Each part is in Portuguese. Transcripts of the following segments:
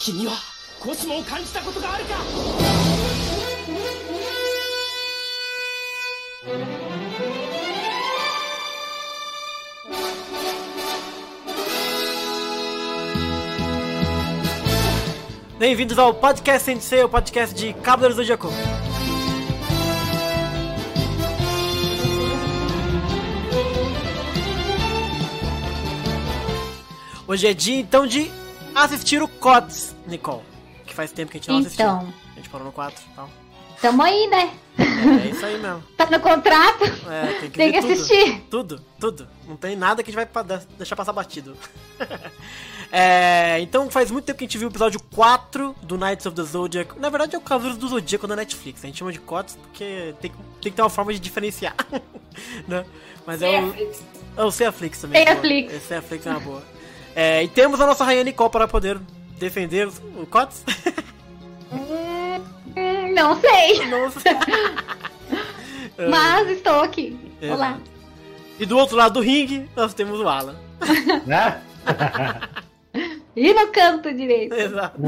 君はコスモを感じたことがあるか Bem-vindos ao Podcast Sensei, o podcast de Cavaleiros do Zodíaco. Hoje é dia, então, de assistir o CODS, Nicole. Que faz tempo que a gente não assistiu. Então, A gente parou no 4 e tal. tamo aí, né? É isso aí mesmo. Tá no contrato. É, tem que, Tem que tudo. assistir. Tudo, tudo. Não tem nada que a gente vai deixar passar batido. É, então faz muito tempo que a gente viu o episódio 4 do Knights of the Zodiac. Na verdade é o Cavaleiros do Zodíaco da Netflix. A gente chama de COTS porque tem, que- tem que ter uma forma de diferenciar. né? Mas é o. É o Ceaflix também. boa. Ceaflix. Esse Ceaflix é uma boa. É, e temos a nossa rainha Nicole para poder defender o COTS. Hum, não sei. Nossa. Mas estou aqui. É. Olá. E do outro lado do ringue, nós temos o Alan. Né? E no canto direito. Exato.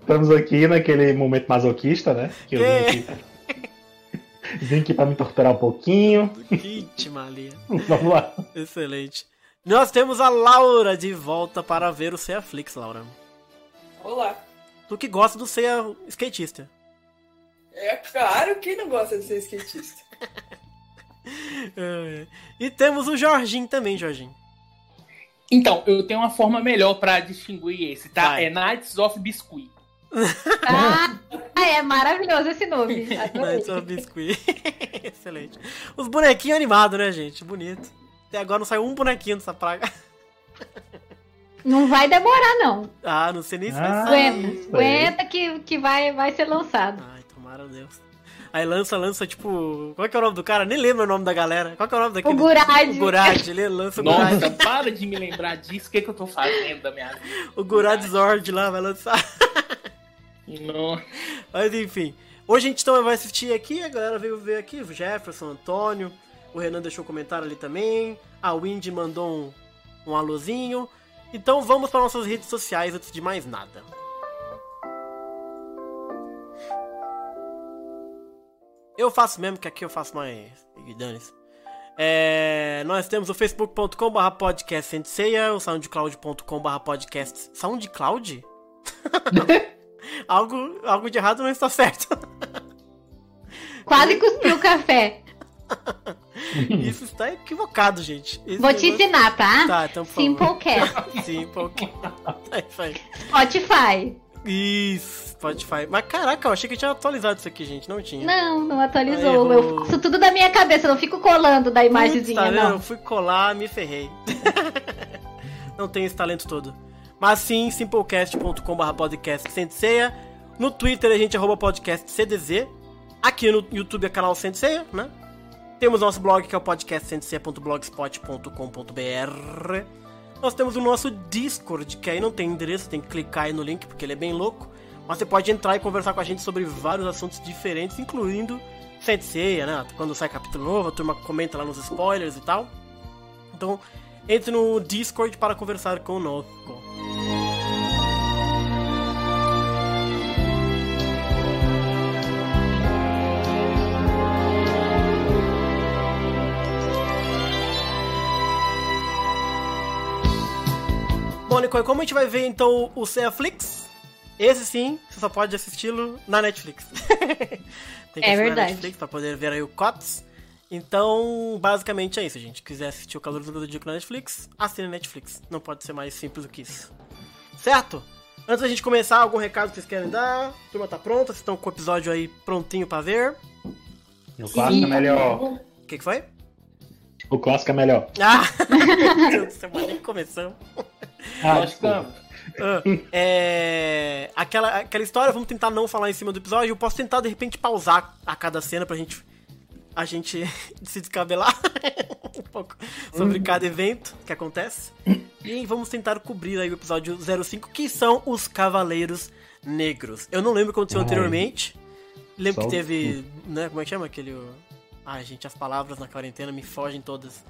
Estamos, aqui naquele momento masoquista, né? Que eu É. vim aqui, vim aqui pra me torturar um pouquinho. Vítima ali. Vamos lá. Excelente. Nós temos a Laura de volta para ver o Seiya Flix, Laura. Olá. Tu que gosta do Seiya skatista. É claro que não gosta de ser skatista. É. E temos o Jorginho também, Jorginho. Então, eu tenho uma forma melhor pra distinguir esse, tá? Vai. É Knights of Biscuit. Ah, é maravilhoso esse nome. Adorei. Nights of Biscuit. Excelente. Os bonequinhos animados, né, gente? Bonito. Até agora não saiu um bonequinho dessa praga. Não vai demorar, não. Ah, não sei nem se vai Ah. sair. Aguenta. Aguenta que, que vai, vai ser lançado. Ai, tomara Deus. Aí lança, lança, tipo. Qual que é o nome do cara? Nem lembro o nome da galera. Qual que é o nome daquele? O Gurad. O Gurad, ele lança o Gurad. Nossa, para de me lembrar disso. O que, que eu tô fazendo da minha vida? O Gurad Zord lá vai lançar. Não. Mas enfim. Hoje a gente então vai assistir aqui, a galera veio ver aqui, o Jefferson, Antônio, o Renan deixou um comentário ali também, a Windy mandou um, um alôzinho. Então vamos para nossas redes sociais antes de mais nada. Eu faço mesmo, que aqui eu faço mais. Dane-se. É, nós temos o facebook.com.br podcast o soundcloud.com.br podcast. Soundcloud? algo, algo de errado não está certo. Quase cuspiu o café. Isso está equivocado, gente. Esse Vou te negócio- ensinar, tá? Tá, então por. Simplecast. Simple. É isso aí. Spotify. Isso, Spotify. Mas caraca, eu achei que tinha atualizado isso aqui, gente. Não tinha. Não, não atualizou. Errou. Eu faço tudo da minha cabeça, não fico colando da Putz, imagenzinha, tá vendo? não. Eu fui colar, me ferrei. não tenho esse talento todo. Mas sim, simplecast.com.br podcast Senseia. No Twitter a gente arroba podcast CDZ. Aqui no YouTube é canal Senseia, né? Temos nosso blog que é o podcastsenseia.blogspot.com.br. Nós temos o nosso Discord, que aí não tem endereço, tem que clicar aí no link porque ele é bem louco. Mas você pode entrar e conversar com a gente sobre vários assuntos diferentes, incluindo Senseia, né? Quando sai capítulo novo, a turma comenta lá nos spoilers e tal. Então, entre no Discord para conversar conosco. Como a gente vai ver então o Ceaflix? Esse sim, você só pode assisti-lo na Netflix. Tem que É verdade. Netflix pra poder ver aí o COTS. Então, basicamente é isso, gente. Quiser assistir o Calor do Zodíaco na Netflix, assine a Netflix. Não pode ser mais simples do que isso. Certo? Antes da gente começar, algum recado que vocês querem dar? A turma tá pronta? Vocês estão com o episódio aí prontinho pra ver? O clássico é melhor. O que, que foi? O clássico é melhor. Ah! Meu Deus do céu, nem começamos. Ah. Ah, é, aquela, aquela história, vamos tentar não falar em cima do episódio. Eu posso tentar de repente pausar a cada cena pra gente a gente se descabelar um pouco sobre cada evento que acontece. E vamos tentar cobrir aí o episódio 05, que são os Cavaleiros Negros. Eu não lembro o que aconteceu Ai. anteriormente. Lembro Só que o- teve, né, como é que chama aquele... Ai, gente, as palavras na quarentena me fogem todas.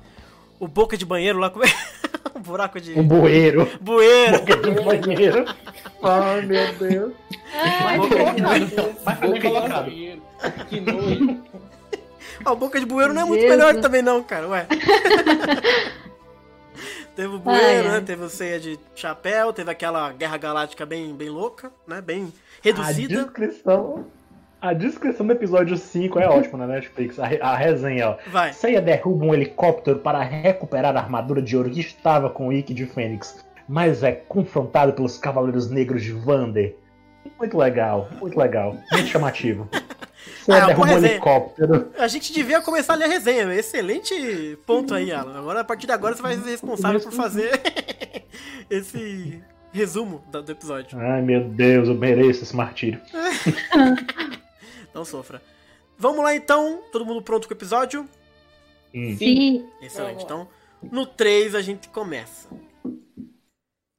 O boca de banheiro lá, como é? o buraco de... Um bueiro. Bueiro. Boca de banheiro. Ai, meu Deus. Ai, Boca de. Vai bem colocado. Que nojo. A boca de bueiro não é muito Jesus. melhor também, não, cara. Ué. teve o bueiro, né? Teve o ceia de chapéu, teve aquela guerra galáctica bem, bem louca, né? Bem A reduzida. descrição. A descrição do episódio 5 é ótima na Netflix. A, a resenha, ó. Vai. Seiya derruba um helicóptero para recuperar a armadura de ouro que estava com o Ikki de Fênix, mas é confrontado pelos Cavaleiros Negros de Vander. Muito legal, muito legal, muito chamativo. Seiya Ah, boa derruba um helicóptero. A gente devia começar a ler a resenha. Excelente ponto aí, Alan. Agora, a partir de agora, você vai ser responsável por fazer esse resumo do episódio. Ai meu Deus, eu mereço esse martírio. Não sofra. Vamos lá, então. Todo mundo pronto com o episódio? Hum. Sim. Excelente. Então, no 3 a gente começa.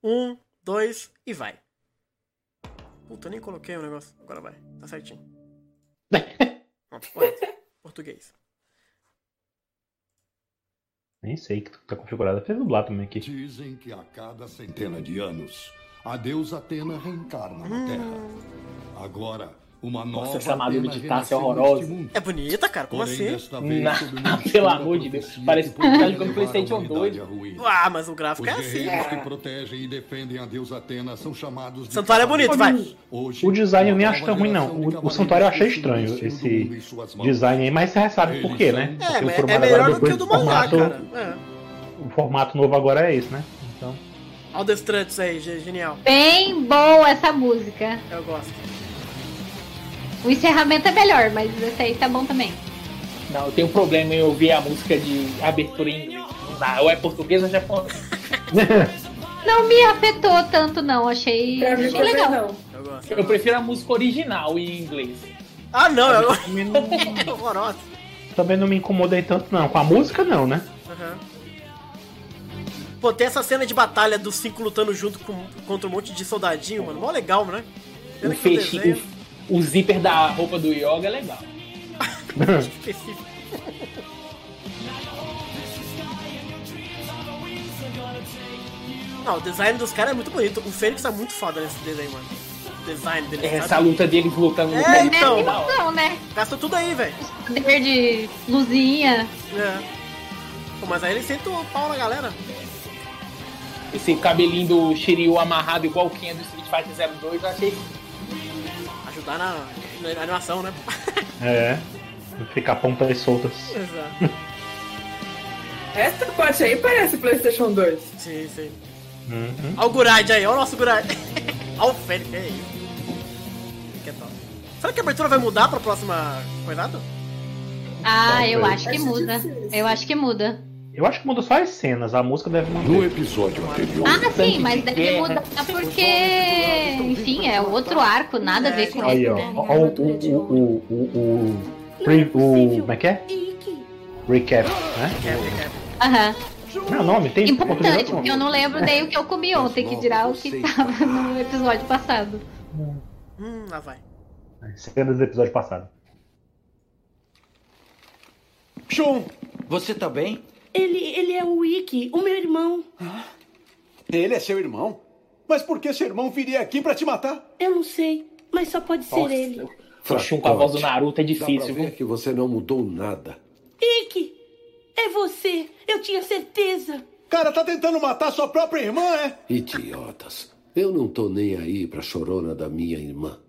Um, dois e vai. Puta, eu nem coloquei o negócio. Agora vai. Tá certinho. Pronto, correto. Português. Nem sei que tá configurado. Fez dublar também aqui. Dizem que a cada centena de anos, a deusa Atena reencarna na Terra. Agora, uma nova essa armadura Atena de Tassi é horrorosa. É bonita, cara. Como Porém, assim? uma pelo amor de Deus, parece que que tá jogando PlayStation humanidade 2. à ruína. Ah, mas o Os gráfico é assim. guerreiros que protegem e defendem a deusa Atena são chamados de Santuário é bonito, vai. Hoje, O design eu nem acho tão ruim, não. O, o Santuário eu achei estranho, esse design aí, mas você já sabe por quê, né? É, Porque é melhor do que o do mangá, cara. É. O formato novo agora é esse, né? Então. Olha o The Struts aí, ge- genial. Bem boa essa música. Eu gosto. O encerramento é melhor, mas esse aí tá bom também. Não, eu tenho um problema em ouvir a música de abertura em inglês. Não dá, ou é português ou japonês. Não me afetou tanto, não. Achei, achei legal. não. Eu. Eu prefiro a música original em inglês. Ah, não. Eu... Também não, Horrorosa. também não me incomodei tanto, não. Com a música, não, né? Aham. Pô, tem essa cena de batalha dos cinco lutando junto com, contra um monte de soldadinho, mano. Mó legal, né? O, fechi, desenho o, zíper da roupa do Yoga é legal. específico. Não, o design dos caras é muito bonito. O Fênix tá muito foda nesse desenho, mano. O design dele, Essa sabe? luta deles lutando no É, meio É então. animação, né? Gasta tudo aí, velho. Poder de luzinha. É. Pô, mas aí ele senta o pau na galera. Esse cabelinho do Shiryu amarrado igual o Ken do Street Fighter 02, eu achei Ajudar na, na animação, né? É. Ficar pontas soltas. Exato. Essa parte aí parece PlayStation 2. Sim, sim. Uhum. Olha o Gurad aí, olha o nosso Gurad. olha o Fênix, é isso. Que top. Será que a abertura vai mudar pra próxima coisada? Ah, eu Talvez. acho que muda. Eu acho que muda. Eu acho que muda só as cenas, a música deve No manter. episódio anterior, Ah, sim, mas de deve guerra. mudar porque, enfim, é outro arco, nada a ver com Aí, ó. né? ó, o, o, o, o, o, o, pre- o. Como é que é? Recap, né? Aham. Não, nome, tem Importante, porque eu não lembro nem o que eu comi ontem, que dirá o que tava no episódio passado. Hum, lá vai. Cenas do episódio passado. Shun, você tá bem? Ele, ele é o Wiki, o meu irmão. Ele é seu irmão? Mas por que seu irmão viria aqui pra te matar? Eu não sei, mas só pode ser ele. Shun com a voz do Naruto é Dá pra difícil, ver viu? que você não mudou nada. Ike! É você! Eu tinha certeza! Cara, tá tentando matar sua própria irmã, é? Idiotas. Eu não tô nem aí pra chorona da minha irmã.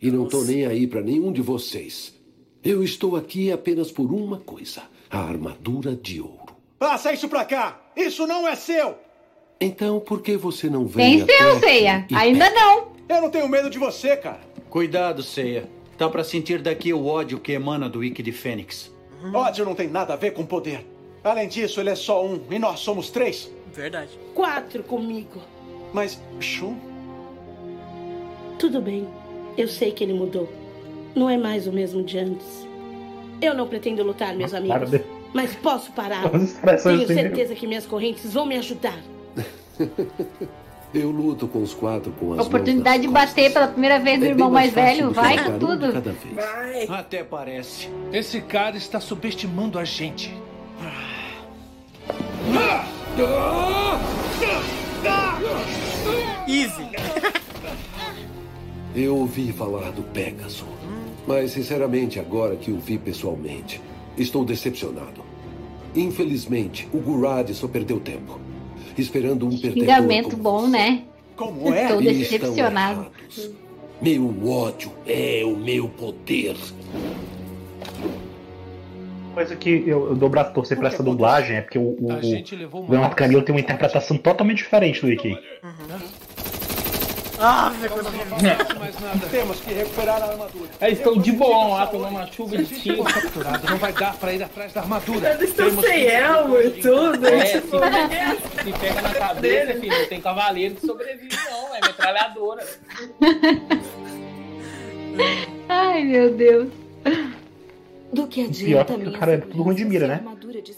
E não tô nem aí pra nenhum de vocês. Eu estou aqui apenas por uma coisa: a armadura de ouro. Passa isso pra cá! Isso não é seu! Então, por que você não vem Tem seu, Ceia. e Ainda não. Eu não tenho medo de você, cara. Cuidado, Ceia. Dá pra sentir daqui o ódio que emana do Wiki de Fênix. Ódio não tem nada a ver com poder. Além disso, ele é só um e nós somos três. Verdade. Quatro comigo. Mas, Shun, Tudo bem. Eu sei que ele mudou. Não é mais o mesmo de antes. Eu não pretendo lutar, meus Para amigos. de- Mas posso parar. Tenho certeza que minhas correntes vão me ajudar. Eu luto com os quatro com as A oportunidade de bater costas. pela primeira vez do É irmão mais fácil velho. Vai com tudo. cada vez. Vai. Até parece. Esse cara está subestimando a gente. Easy. Eu ouvi falar do Pegasus. Mas, sinceramente, agora que o vi pessoalmente, estou decepcionado. Infelizmente, o Gurad só perdeu tempo. Esperando um perdedor Xingamento como bom, né? Como é? Estou decepcionado. Meu ódio é o meu poder. Coisa que eu, eu dou braço torcer pra essa dublagem é porque o, o, o Leonardo Camilo tem uma interpretação totalmente diferente do Ikki. Ah, velho, coisa mais nada. Temos que recuperar a armadura. Eles estão de boão lá, tomando uma chuva de tiro. Capturado, não vai dar pra ir atrás da armadura. Eles estão Temos sem elmo e tudo. É, se, se pega na cabeça, filho, não tem cavaleiro que sobrevive, não, é metralhadora. Ai, meu Deus. Do que Pior adianta que o cara é tudo ruim de mira, né?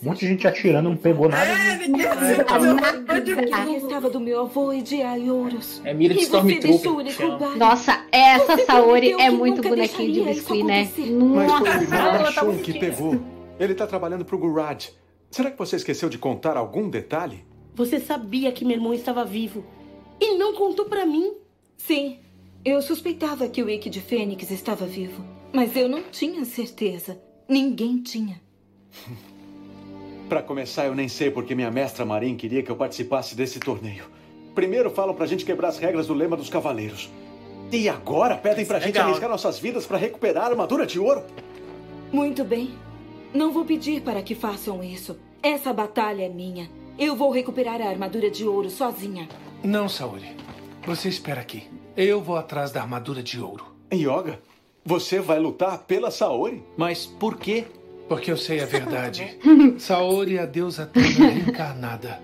Um monte de gente atirando, não pegou nada. É, ninguém O que restava do meu avô e de Aioros. É mira de Stormtrooper. Nossa, essa Você Saori é muito bonequinho de biscuit, né? o Nossa, ela tá muito que pegou. Ele tá trabalhando pro Gurad. Será que você esqueceu de contar algum detalhe? Você sabia que meu irmão estava vivo e não contou pra mim. Sim, eu suspeitava que o Wiki de Fênix estava vivo. Mas eu não tinha certeza. Ninguém tinha. Pra começar, eu nem sei porque minha mestra Marin queria que eu participasse desse torneio. Primeiro falam pra gente quebrar as regras do lema dos cavaleiros. E agora pedem pra é gente legal. arriscar nossas vidas pra recuperar a armadura de ouro? Muito bem. Não vou pedir para que façam isso. Essa batalha é minha. Eu vou recuperar a armadura de ouro sozinha. Não, Saori. Você espera aqui. Eu vou atrás da armadura de ouro. Yoga, você vai lutar pela Saori? Mas por quê? Porque eu sei a verdade. Saori é a deusa Atena reencarnada.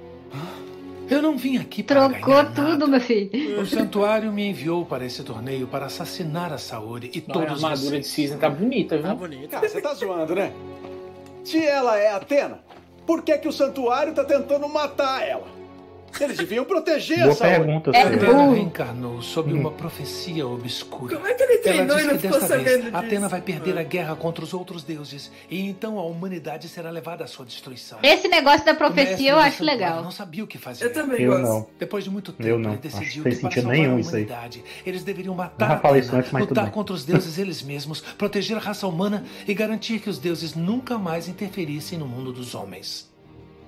Eu não vim aqui para Trocou ganhar tudo, nada. meu filho. O santuário me enviou para esse torneio para assassinar a Saori e Não, a todos armadura de vocês. cisne tá bonita, viu? Tá bonito. Cara, você tá zoando, né? Se ela é Atena, por que, que o santuário tá tentando matar ela? Eles deviam proteger a Boa Saori. pergunta. É. Atena reencarnou sob uma profecia obscura. Como é que ele Ela treinou e não que ficou vez sabendo disso? Atena vai perder a guerra contra os outros deuses e então a humanidade será levada à sua destruição. Esse negócio da profecia eu acho legal. Não sabia o que fazer. Eu também Eu gosto. não. Depois de muito tempo, Eu não. ele Acho que decidiu fez que para salvar nenhum a isso aí. humanidade, eles deveriam matar Não há Atena, palestrante, mas tudo lutar contra os deuses eles mesmos, proteger a raça humana e garantir que os deuses nunca mais interferissem no mundo dos homens.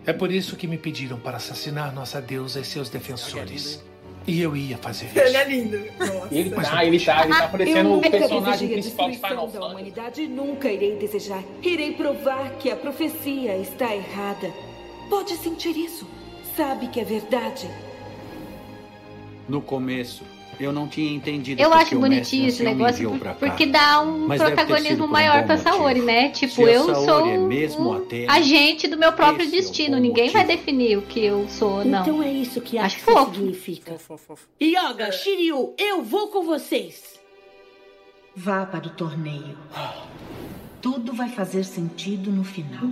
É por isso que me pediram para assassinar nossa deusa e seus defensores. E eu ia fazer Ele isso. é lindo. Nossa. Ele tá, ele tá, ele tá Eu parecendo o nunca personagem principal de Final destruição da Fantasy. humanidade e nunca irei desejar. Irei provar que a profecia está errada. Pode sentir isso. Sabe que é verdade. No começo, eu não tinha entendido Eu acho bonitinho esse negócio por- porque dá um Mas protagonismo um maior motivo. Saori, né? Tipo, a eu sou é mesmo um Atena, agente do meu próprio é destino. bom Ninguém vai motivo. definir o que eu sou, não. Então é isso que Acho fofo. significa. Fofo, fofo. Yoga, Shiryu, eu vou com vocês. Vá para o torneio. Tudo vai fazer sentido no final.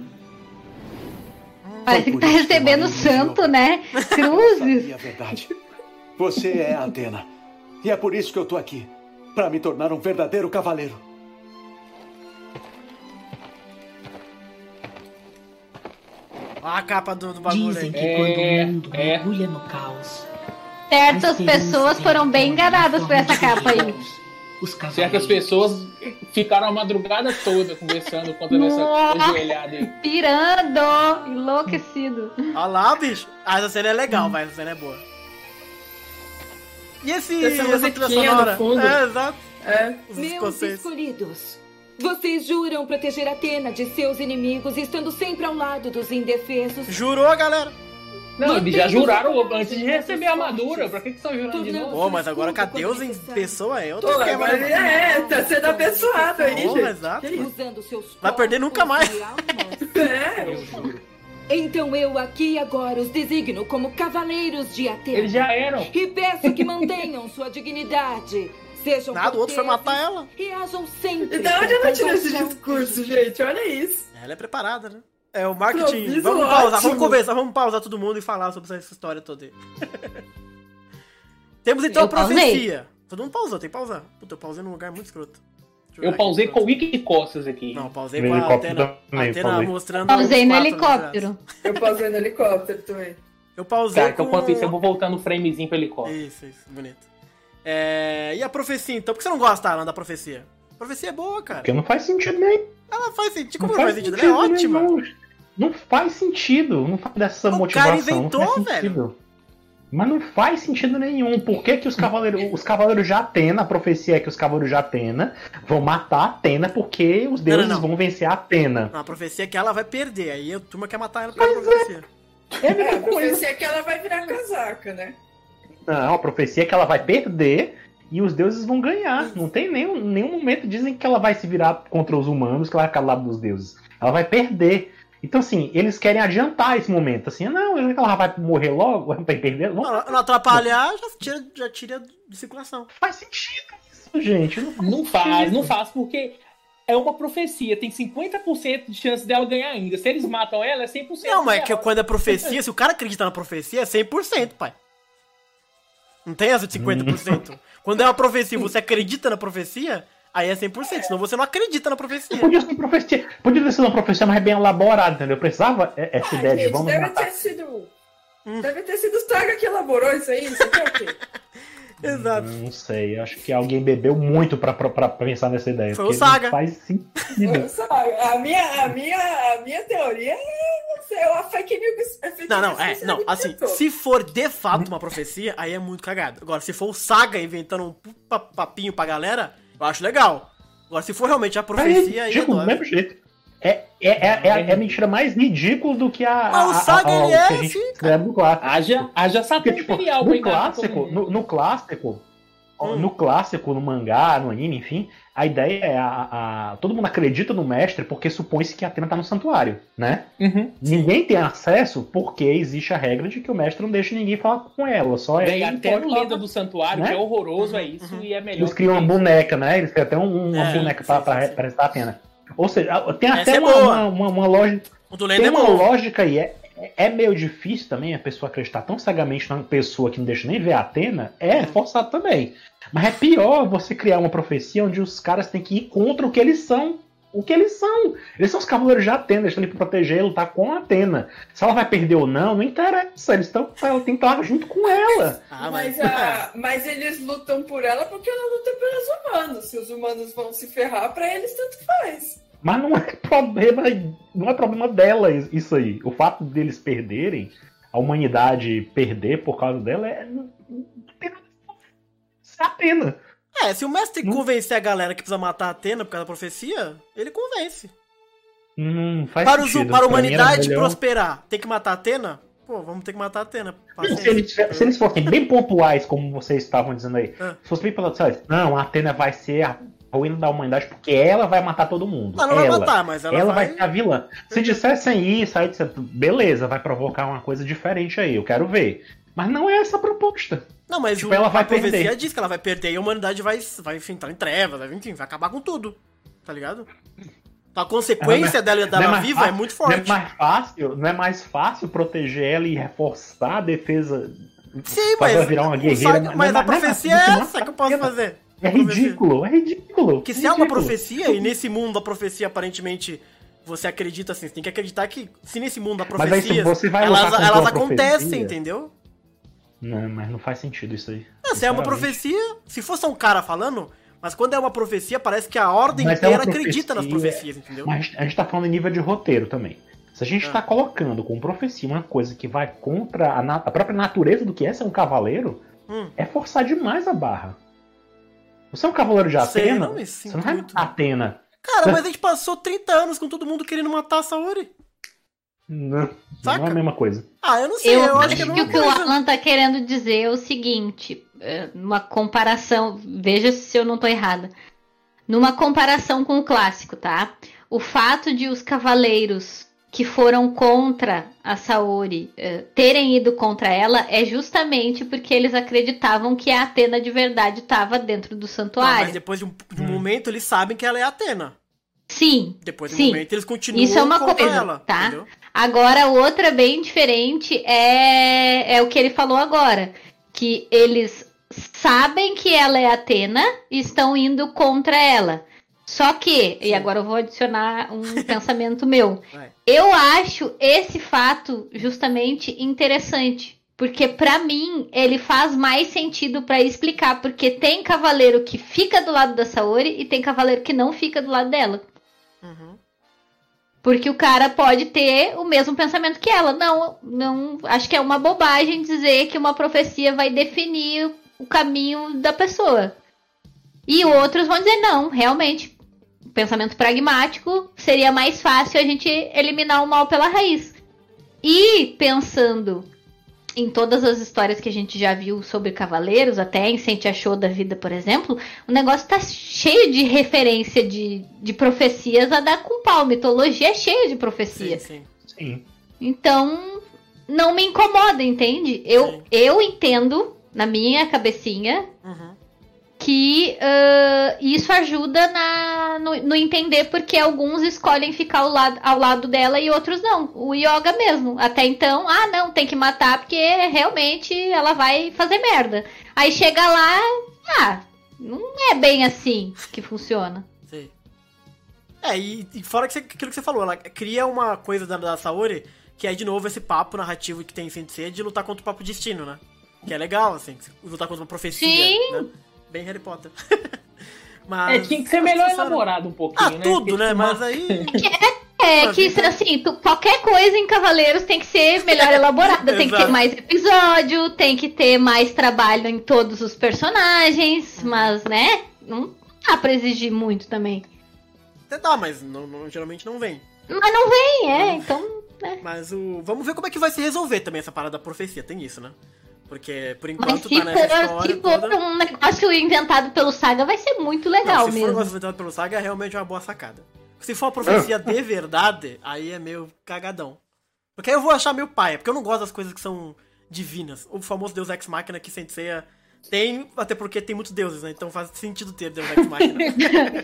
Parece que tá que recebendo santo, né? Cruzes. verdade. Você é a Atena. E é por isso que eu tô aqui. Pra me tornar um verdadeiro cavaleiro. Olha a capa do, do bagulho Dizem aí. que É, quando o mundo é. mergulha no caos, Certas pessoas foram bem enganadas por essa capa aí. Certas pessoas ficaram a madrugada toda conversando, contando essa ajoelhada aí. Pirando, enlouquecido. Olha lá, bicho. Ah, essa cena é legal, vai. Essa cena é boa. E esse, Essa essa trilha no fundo. É, exato. É. Os Meus escoceses. escolhidos. Vocês juram proteger Atena de seus inimigos, estando sempre ao lado dos indefesos. Jurou, galera? Não, eles já juraram os antes de receber a armadura. Pra que que estão jurando de novo? Pô, mas agora com a Deus em pessoa é Pô, outro esquema, agora né, mano? é, tá sendo abençoado aí, Pô, gente. exato. Vai perder nunca mais. É. Eu juro. Então eu aqui agora os designo como cavaleiros de Atena. Eles já eram. E peço que mantenham sua dignidade. Sejam Nada, o outro foi matar ela. E ajam sempre. E da onde ela tirou esse discurso, gente? Olha isso. Ela é preparada, né? É o marketing. Improviso Vamos pausar, ótimo. vamos conversar, vamos pausar todo mundo e falar sobre essa história toda aí. Temos então Eu a pausei. profecia. Todo mundo pausou, tem que pausar. Puta, eu pausei num lugar muito escroto. Eu pausei com o Wiki Costas aqui. Não, pausei No com a também, pausei. mostrando. Pausei no helicóptero. Eu pausei no helicóptero também. Eu pausei Tá, então com... enquanto isso eu vou voltando o framezinho pro helicóptero. Isso, isso, bonito. É, E a profecia, então? Por que você não gosta, Alan, da profecia? A profecia é boa, cara. Porque não faz sentido nenhum. Ela faz sentido. Como não, faz sentido? Ela é ótima. Não faz sentido. Não faz dessa O motivação. cara inventou, não faz sentido. Mas não faz sentido nenhum. Por que, que os cavaleiros, os cavaleiros de Atena, a profecia é que os cavaleiros de Atena vão matar Atena porque os deuses não. vão vencer a Atena. Não, a profecia é que ela vai perder. Aí a turma quer matar ela por causa da profecia. É a É, a profecia é que ela vai virar casaca, né? Não, a profecia é que ela vai perder e os deuses vão ganhar. Não tem nenhum, nenhum momento dizem que ela vai se virar contra os humanos, que ela vai ficar do lado dos deuses. Ela vai perder. Então, assim, eles querem adiantar esse momento. Assim, não, ela vai morrer logo, vai perder. Não, Não, não atrapalhar, já tira, já tira de circulação. faz sentido isso, gente. Não, faz Não faz, não faz, porque é uma profecia. Tem 50% de chance dela ganhar ainda. Se eles matam ela, é 100%. Não, mas é que quando é profecia, se o cara acredita na profecia, é 100%, pai. Não tem essa de 50%. Quando é uma profecia e você acredita na profecia, aí é 100%. Senão você não acredita na profecia. Podia ser profecia. Podia ter sido uma profecia mais bem elaborada, entendeu? Precisava é, essa Ai, ideia de gente, vamos deve matar. ter sido. Deve ter sido o Saga que elaborou isso aí. Isso aqui é o quê? Exato. Não sei, acho que alguém bebeu muito pra, pra, pra pensar nessa ideia. Foi o Saga. Faz sentido. Sabe, a minha, a minha, a minha teoria é não sei, é uma fake news. é fake Não, não, é, não, assim, se for de fato uma profecia, aí é muito cagado. Agora, se for o Saga inventando um pa- papinho pra galera, eu acho legal. Agora, se for realmente a profecia, aí é ridículo, do dói. mesmo jeito. É, é, é, é, a- é a mentira mais ridícula do que a, Mas o a- a- Saga, a- ele o é que a gente assim, escreve no clássico. Haja, haja tipo, Imperial pra no clássico, no, no clássico, Hum. no clássico, no mangá, no anime, enfim, a ideia é a, a- todo mundo acredita no mestre porque supõe-se que a Atena tá no santuário, né? Uhum. Ninguém tem acesso porque existe a regra de que o mestre não deixa ninguém falar com ela, só é ele até falar Lenda do Santuário, né? que é horroroso, é isso, e é melhor. Eles criam uma boneca, né? Eles criam até um- uma É, boneca sim, pra, sim, pra sim. representar a Atena. Ou seja, tem Essa até é uma, uma, uma, uma lógica. O Tem é uma bom. lógica aí. É, é meio difícil também a pessoa acreditar tão cegamente numa pessoa que não deixa nem ver a Atena. É forçado também. Mas é pior você criar uma profecia onde os caras têm que ir contra o que eles são. O que eles são. Eles são os cavaleiros de Atena, eles estão ali pra proteger e lutar com a Atena. Se ela vai perder ou não, não interessa. Eles estão. Ela tem que estar junto com ela. Ah, Mas, mas... a- mas eles lutam por ela porque ela luta pelos humanos. Se os humanos vão se ferrar, pra eles tanto faz. Mas não é problema, não é problema dela isso aí. O fato deles perderem, a humanidade perder por causa dela é. Não não tem nada a pena. É, se o mestre convencer a galera que precisa matar a Atena por causa da profecia, ele convence. Não faz Para, os- para a humanidade melhor- prosperar, tem que matar a Atena? Pô, vamos ter que matar a Atena. Se eles, se eles fossem bem pontuais, como vocês estavam dizendo aí, Ah. se fosse bem pontuais, não, a Atena vai ser a ruína da humanidade porque ela vai matar todo mundo. Ela não vai ela, matar, mas ela vai... vai- ser a vilã. Se dissessem isso, aí disse, beleza, vai provocar uma coisa diferente aí, eu quero ver. Mas não é essa a proposta. Não, mas Tipo, o, ela vai a profecia perder. diz que ela vai perder e a humanidade vai, vai entrar em trevas, vai, enfim, vai acabar com tudo. Tá ligado? Então, a consequência dela Não é dela mais viva fácil- é muito Não é forte. mais fácil, não é mais fácil proteger ela e reforçar a defesa. Sim, fazer mas, ela virar uma guerreira. É mas a não é profecia é essa que eu posso fazer. É ridículo, é ridículo. Que se é uma profecia, e nesse mundo a profecia aparentemente você acredita assim, você tem que acreditar que se nesse mundo a profecia você vai elas, elas acontecem, profecia- entendeu? Não, mas não faz sentido isso aí. Não, se é uma profecia, se fosse um cara falando, mas quando é uma profecia, parece que a ordem Mas é inteira acredita nas profecia, profecias, entendeu? Mas a gente tá falando em nível de roteiro também. Se a gente Ah. tá colocando com profecia uma coisa que vai contra a, na- a própria natureza do que é ser um cavaleiro, Hum. é forçar demais a barra. Você é um cavaleiro de Sei, Atena, não você não vai muito. Atena. Cara, mas a gente passou 30 anos com todo mundo querendo matar a Saori. Não, Saca? não é a mesma coisa. Ah, eu não sei, Eu, eu, acho acho que é que o que o. Alan tá querendo dizer é o seguinte: é, uma comparação, veja se eu não tô errada. Numa comparação com o clássico, tá? O fato de os cavaleiros que foram contra a Saori eh, terem ido contra ela é justamente porque eles acreditavam que a Atena de verdade estava dentro do Não, santuário. mas depois de um, de um momento eles sabem que ela é a Atena. Sim. Depois de um sim. momento eles continuam Isso é uma contra coisa, ela, tá? entendeu? Agora, outra bem diferente é, é o que ele falou agora. Que eles sabem que ela é Atena e estão indo contra ela. Só que, e agora eu vou adicionar um pensamento meu. Vai. Eu acho esse fato justamente interessante. Porque pra mim ele faz mais sentido pra explicar, porque tem cavaleiro que fica do lado da Saori e tem cavaleiro que não fica do lado dela. Porque o cara pode ter o mesmo pensamento que ela. Não, não, acho que é uma bobagem dizer que uma profecia vai definir o caminho da pessoa. E outros vão dizer não, realmente, pensamento pragmático seria mais fácil a gente eliminar o mal pela raiz. E pensando em todas as histórias que a gente já viu sobre cavaleiros, até em Sente Achou da Vida, por exemplo, o negócio tá cheio de referência de, de profecias a dar com pau. Mitologia é cheia de profecias. Sim, Sim. Então, não me incomoda, entende? Eu, eu entendo, na minha cabecinha, que ah, isso ajuda na, no, no entender porque alguns escolhem ficar ao lado, ao lado dela e outros não. O yoga mesmo. Até então, ah, não, tem que matar porque realmente ela vai fazer merda. Aí chega lá, ah, não é bem assim que funciona. Sim. É, e, e fora que você- aquilo que você falou, ela cria uma coisa da, da Saori, que é de novo esse papo narrativo que tem em Sensei de lutar contra o próprio destino, né? Que é legal, assim, lutar contra uma profecia, Sim. né? Bem Harry Potter. Mas... É, tinha que ser melhor elaborado um pouquinho, Ah, né? tudo, Porque, né? Mas aí... É, Uma que assim, tu- qualquer coisa em Cavaleiros tem que ser melhor elaborada, tem que ter mais episódio, tem que ter mais trabalho em todos os personagens, mas, né, não dá pra exigir muito também. Até dá, mas não- não- geralmente não vem. Mas não vem, é, então, né. Mas o. Vamos ver como é que vai se resolver também essa parada da profecia, tem isso, né? Porque por enquanto tá nessa for, história se for toda. um negócio inventado pelo Saga, vai ser muito legal não, se for um mesmo. negócio inventado pelo Saga, é realmente uma boa sacada. Se for uma profecia de verdade, aí é meio cagadão. Porque aí eu vou achar meio paia, porque eu não gosto das coisas que são divinas. O famoso Deus Ex Machina que Senseiya tem, até porque tem muitos deuses, né? Então faz sentido ter Deus Ex Machina.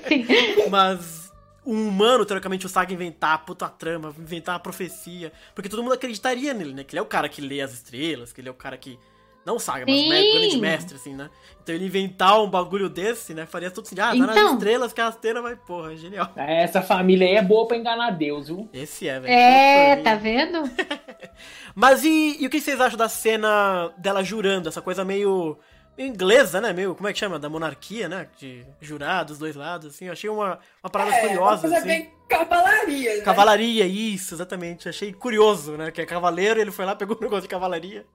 Mas um humano, teoricamente, o Saga inventar a puta trama, inventar a profecia. Porque todo mundo acreditaria nele, né? Que ele é o cara que lê as estrelas, que ele é o cara que. Não Saga, mas me- grande mestre, assim, né? Então ele inventar um bagulho desse, né? Faria tudo assim, ah, tá nas Então. estrelas que a Astena vai, porra, genial. Essa família aí é boa pra enganar Deus, viu? Esse é, velho. É, tá merda. vendo? Mas e, e o que vocês acham da cena dela jurando? Essa coisa meio inglesa, né? Meio, como é que chama? Da monarquia, né? De jurar dos dois lados, assim. Eu achei uma, uma parada É, uma curiosa, coisa assim. bem cavalaria, né? Cavalaria, isso, exatamente. Achei curioso, né? Que é cavaleiro, ele foi lá, pegou um negócio de cavalaria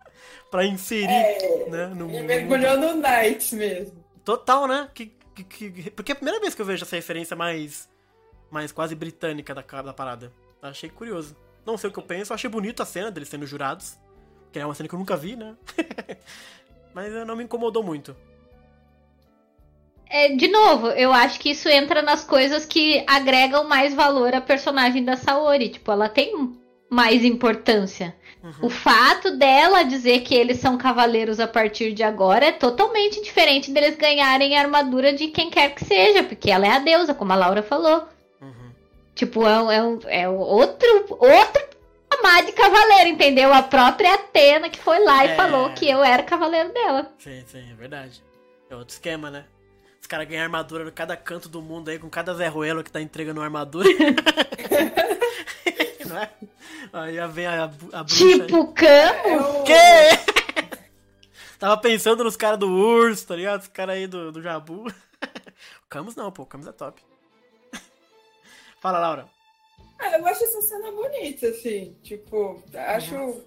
pra inserir, né? No, E mergulhou no Knights mesmo. Total, né? Que, que, que- porque é a primeira vez que eu vejo essa referência mais, mais quase britânica da, da parada. Achei curioso. Não sei o que eu penso, achei bonito a cena deles sendo jurados. Que é uma cena que eu nunca vi, né? Mas não me incomodou muito. É, de novo, eu acho que isso entra nas coisas que agregam mais valor à personagem da Saori. Tipo, ela tem mais importância. O fato dela dizer que eles são cavaleiros a partir de agora é totalmente diferente deles ganharem a armadura de quem quer que seja, porque ela é a deusa, como a Laura falou. Tipo, é, é, é outro, outro patamar de cavaleiro, entendeu? A própria Atena que foi lá É. e falou que eu era cavaleiro dela. Sim, sim, é verdade. É outro esquema, né? Os caras ganham armadura em cada canto do mundo aí, com cada Zé Ruelo que tá entregando uma armadura. Não é? Aí vem a, a bruxa aí. Tipo, Camus? Que? Tava pensando nos caras do urso, tá ligado? Os caras aí do, do Jabu. O Camus não, pô, o Camus é top. Fala, Laura. Ah, eu acho essa cena bonita, assim. Tipo, acho.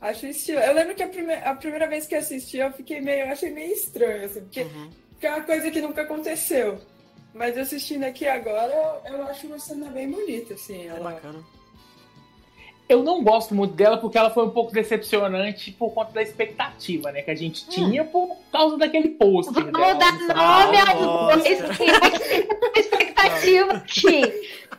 Acho estilo. Eu lembro que a, prime... a primeira vez que eu assisti, eu fiquei meio. eu achei meio estranho, assim, porque, porque é uma coisa que nunca aconteceu. Mas assistindo aqui agora, eu, eu acho uma cena bem bonita, assim. Ela... É bacana. Eu não gosto muito dela porque ela foi um pouco decepcionante por conta da expectativa, né? Que a gente tinha por causa daquele pôster. Vamos dela, dar sabe? nome que expectativa aqui.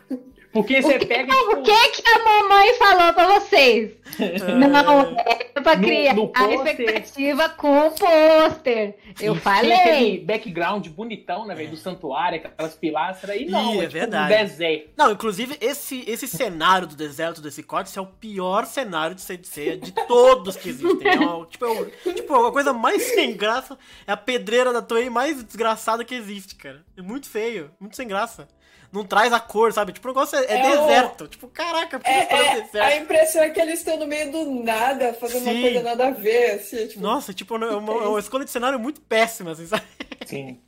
Porque você pega. O que que a mamãe falou pra vocês? Não, é pra No- criar no a pôster- expectativa com o pôster. Eu E falei. Background bonitão, né, velho? Do santuário, aquelas pilastras. E não, Ih, é, é tipo verdade. um deserto. Não, inclusive, esse, esse cenário do deserto desse códice é o pior cenário de Seiya de todos que existem. É uma, tipo, é um- tipo, a coisa mais sem graça é a pedreira da Toei mais desgraçada que existe, cara. É muito feio, muito sem graça. Não traz a cor, sabe? Tipo, o negócio é, é É o- deserto. Tipo, caraca, por que É, tá é, deserto? a impressão é que eles estão no meio do nada, fazendo Sim. uma coisa nada a ver, assim, tipo, Nossa, tipo, é uma, uma escolha de cenário muito péssima, assim, sabe? Sim.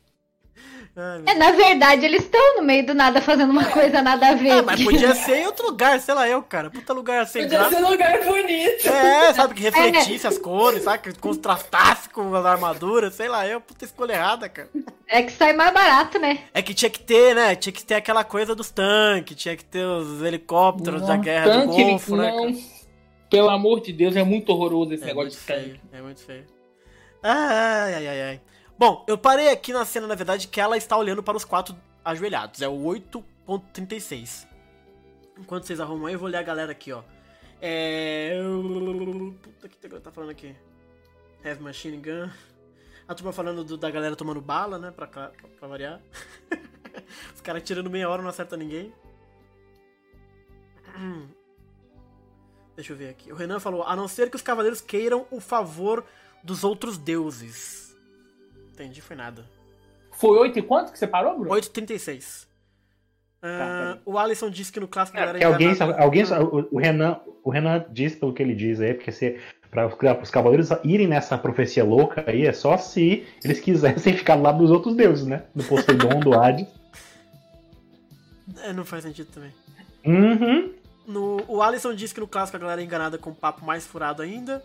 Ai, É, na verdade, eles estão no meio do nada fazendo uma coisa nada a ver. Ah, mas podia ser em outro lugar, sei lá eu, cara. Puta lugar sem podia graça. ser um lugar bonito. É, sabe, que refletisse as cores, sabe? Que contrastasse com as armaduras, sei lá eu. Puta escolha errada, cara. É que sai mais barato, né? É que tinha que ter, né? Tinha que ter aquela coisa dos tanques, tinha que ter os helicópteros da Não, guerra do tanque, ele- Golfo, né? não. cara? Pelo amor de Deus, é muito horroroso esse É negócio de tanque. feio, é muito feio. Ai, ai, ai, ai. Bom, eu parei aqui na cena, na verdade, que ela está olhando para os quatro ajoelhados. É o 8.36. Enquanto vocês arrumam aí, eu vou ler a galera aqui, ó. É. Puta que tá falando aqui. Heavy Machine Gun. A turma falando do- da galera tomando bala, né? Pra, cá- pra variar. Os caras tirando meia hora não acerta ninguém. Deixa eu ver aqui. O Renan falou: a não ser que os cavaleiros queiram o favor dos outros deuses. Entendi, foi nada. Foi 8 e quanto que você parou, Bruno? 8,36. Ah, o Alisson disse que no clássico É, galera alguém, enganada- alguém o, o Renan, o Renan diz pelo que ele diz aí, porque se para os cavaleiros irem nessa profecia louca aí é só se eles quisessem ficar do lado dos outros deuses, né? Do Poseidon, do Hades. É, não faz sentido também. Uhum. No, o Alisson disse que no clássico a galera é enganada com um papo mais furado ainda.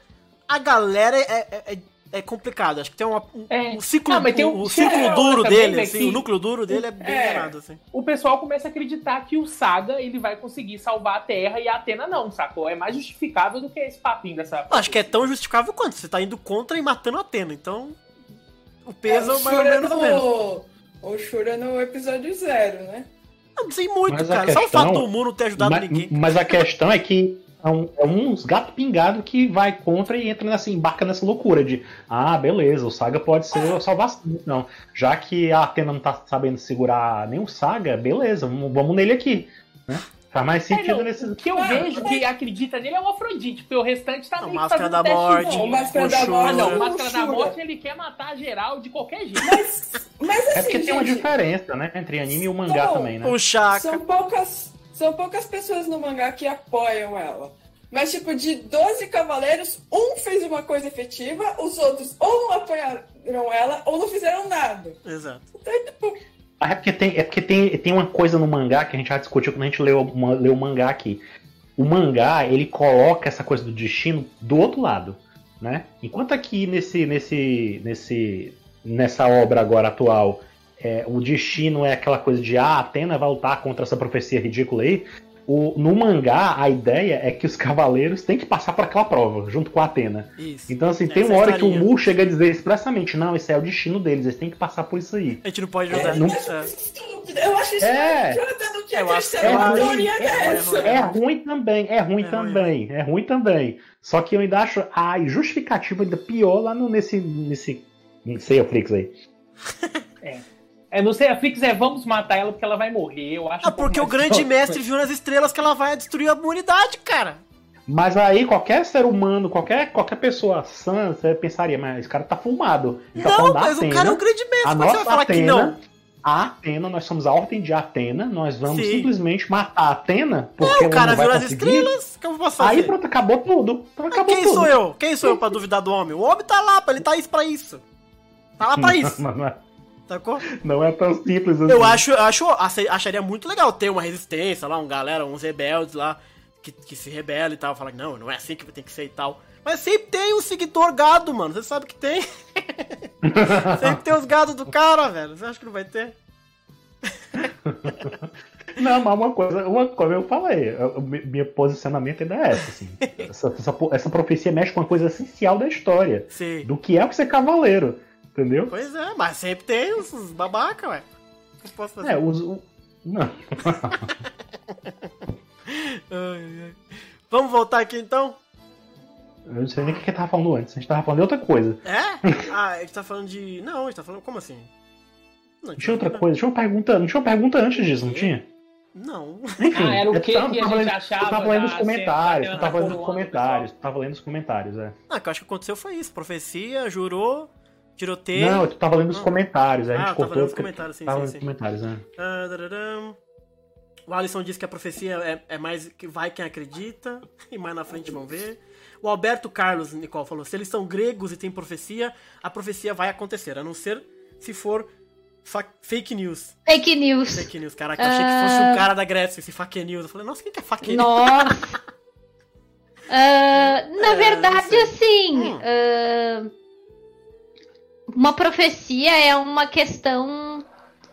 A galera é, é, é, é complicado. Acho que tem uma, um, É. um ciclo, Ah, mas tem um- o, ciclo é, duro também, dele, né, assim, que- o núcleo duro dele é bem É. enganado, assim. O pessoal começa a acreditar que o Saga ele vai conseguir salvar a Terra e a Atena não, sacou? É mais justificável do que esse papinho dessa. Acho que é tão justificável quanto. Você tá indo contra e matando a Atena, então. O peso é, o mais ou Shura menos o. O Shura no episódio zero, né? Não sei muito, Mas cara. Só o questão- fato do mundo ter ajudado mas, ninguém. mas a questão é que é, um, é uns gato pingado que vai contra e entra nessa, embarca nessa loucura de ah, beleza, o Saga pode ser a salvação. Não, já que a Atena não tá sabendo segurar nem o Saga, beleza, vamos, vamos nele aqui. Né? Faz mais É, sentido não, nesse. O que eu vejo que acredita nele é o Afrodite, porque o restante tá A meio que Máscara da Morte, o Máscara da Shura. Ah, Morte. não, Máscara da. Morte ele quer matar geral de qualquer jeito. Mas, mas assim, É porque tem uma gente, diferença, né? Entre anime e o mangá Não, também, né? O Chaka. São poucas, são poucas pessoas no mangá que apoiam ela. Mas, tipo, de 12 cavaleiros, um fez uma coisa efetiva, os outros ou não apoiaram ela ou não fizeram nada. Exato. Então, tipo, Ah, É porque, tem, é porque tem, tem uma coisa no mangá que a gente já discutiu quando a gente leu, uma- leu o mangá aqui. O mangá, ele coloca essa coisa do destino do outro lado, né? Enquanto aqui nesse, nesse, nesse, nessa obra agora atual, é, o destino é aquela coisa de ah, Atena vai lutar contra essa profecia ridícula aí. O, no mangá, a ideia é que os cavaleiros têm que passar por aquela prova, junto com a Atena. Isso. Então, assim, tem Essa uma hora que o. Mu chega a dizer expressamente: não, esse é o destino deles, eles têm que passar por isso aí. A gente não pode É, ajudar. não- É. eu acho isso É. que não tinha Eu acho que é ruim. É ruim. É ruim também, é ruim É também, é ruim também. Só que eu ainda acho a justificativa ainda pior lá no, nesse. nesse. Não sei, o Flix aí. É, não sei, a Flix é vamos matar ela porque ela vai morrer. Eu acho Ah, um porque o grande mestre viu nas estrelas que ela vai destruir a humanidade, cara. Mas aí qualquer ser humano, qualquer, qualquer pessoa sã, você pensaria, mas esse cara tá fumado. Ele tá Não, mas o Atena, cara é o grande mestre. A Como é que você vai nossa falar que Atena, não? a Atena, nós somos a ordem de Atena, nós vamos Sim. simplesmente matar a Atena, porque É, o ela cara não viu nas conseguir. estrelas. O que eu posso fazer? Aí pronto, acabou tudo. Então, Mas acabou quem tudo. sou eu? Quem sou eu pra duvidar do homem? O homem tá lá, ele tá isso pra isso. Tá lá pra isso. É- Sacou? não é tão simples assim. Eu acho, eu acho, acharia muito legal ter uma resistência lá, um galera, uns rebeldes lá, que, que se rebela e tal, fala que não, não é assim que tem que ser e tal. Mas sempre tem um seguidor gado, mano. Você sabe que tem. sempre tem os gados do cara, velho. Você acha que não vai ter? Não, mas uma coisa, uma coisa eu falei, o meu meu posicionamento ainda é esse, assim. Essa, essa, essa profecia mexe com uma coisa essencial da história. Sim. Do que é o ser cavaleiro. Entendeu? Pois é, mas sempre tem os, babaca, ué. O que eu posso fazer? É, os. o- Não. Ai, ai. Vamos voltar aqui então? Eu não sei nem o que eu tava falando antes. A gente tava falando de outra coisa. É? Ah, a gente tá falando de. Não, a gente tá falando. Como assim? Não, Tinha outra coisa. Tinha uma pergunta. Não tinha uma pergunta antes disso, não tinha? Não. Enfim. Ah, era o que tava- que a tava gente lendo- achava Eu tava lendo os comentários. Eu tava lendo os comentários. Tava lendo os comentários, é. Ah, que eu acho que aconteceu foi isso. Profecia, jurou, tiroteio. Não, eu tava lendo os comentários. A Ah, gente tava cortou. lendo os comentários, sim, Tava sim, lendo os sim. comentários, né? Ah. O Alisson disse que a profecia é, é mais que vai quem acredita, e mais na frente vão ver. O Alberto Carlos, Nicole, falou: se eles são gregos e têm profecia, a profecia vai acontecer, a não ser se for fa- fake news. Fake news. Fake news, caraca, eu achei que fosse um cara da Grécia, esse fake news. Eu falei, nossa, quem que é fake news? Nossa. Ah, na É, verdade, assim, Hum. Uma profecia é uma questão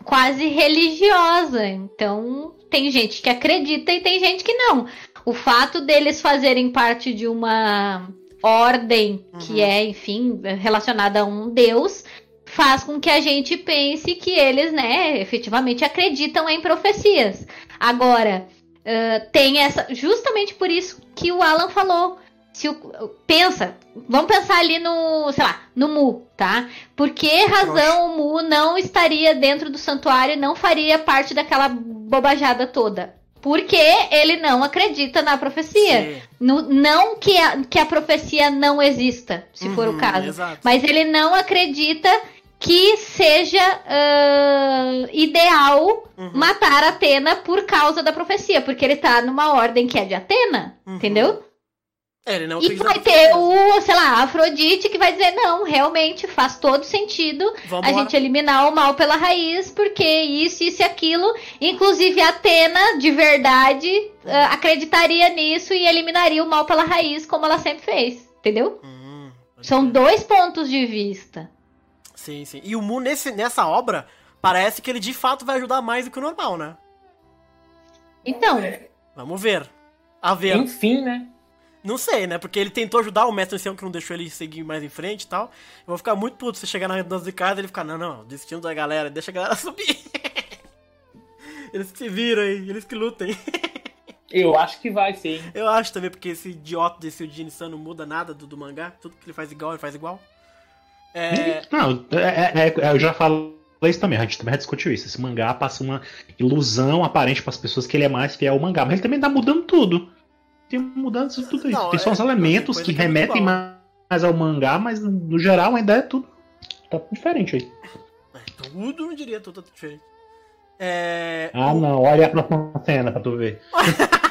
quase religiosa. Então, tem gente que acredita e tem gente que não. O fato deles fazerem parte de uma ordem que é, enfim, relacionada a um deus, faz com que a gente pense que eles, né, efetivamente acreditam em profecias. Agora, ah, tem essa. Justamente por isso que o Alan falou. Se o, pensa, vamos pensar ali no, sei lá, no Mu, tá? Por que razão o Mu não estaria dentro do santuário e não faria parte daquela bobajada toda? Porque ele não acredita na profecia. No- não que a, que a profecia não exista, se for o Uhum, caso. exato. Mas ele não acredita que seja ah, ideal Uhum. matar Atena por causa da profecia, porque ele tá numa ordem que é de Atena, Uhum. entendeu? É, ele não E vai ter o, sei lá, a Afrodite que vai dizer, não, realmente faz todo sentido Vambora. a gente eliminar o mal pela raiz, porque isso, isso e aquilo. Inclusive, a Atena, de verdade, ah, acreditaria nisso e eliminaria o mal pela raiz, como ela sempre fez, entendeu? Hum, São dois pontos de vista. Sim, sim. E o Mu, nesse, nessa obra, parece que ele de fato vai ajudar mais do que o normal, né? Então, Vamos ver. A ver. Enfim, né? Não sei, né? Porque ele tentou ajudar o mestre ancião que não deixou ele seguir mais em frente e tal. Eu vou ficar muito puto se chegar na redondeza de casa e ele ficar, não, não, destino da galera, deixa a galera subir. eles que se viram aí, eles que lutem. Eu acho que vai hein? Eu acho também, porque esse idiota desse Sun não muda nada do, do mangá. Tudo que ele faz igual, ele faz igual. É. Não, é- é- é- eu já falei isso também, a gente também já discutiu isso. Esse mangá passa uma ilusão aparente para as pessoas que ele é mais fiel ao mangá, mas ele também tá mudando tudo. Tem mudanças tudo isso. Não, Tem só é, uns elementos que é remetem igual. mais ao mangá, mas no geral ainda é tudo. Tá diferente aí. Tudo, não diria tudo diferente. É. Ah não, olha a próxima cena pra tu ver.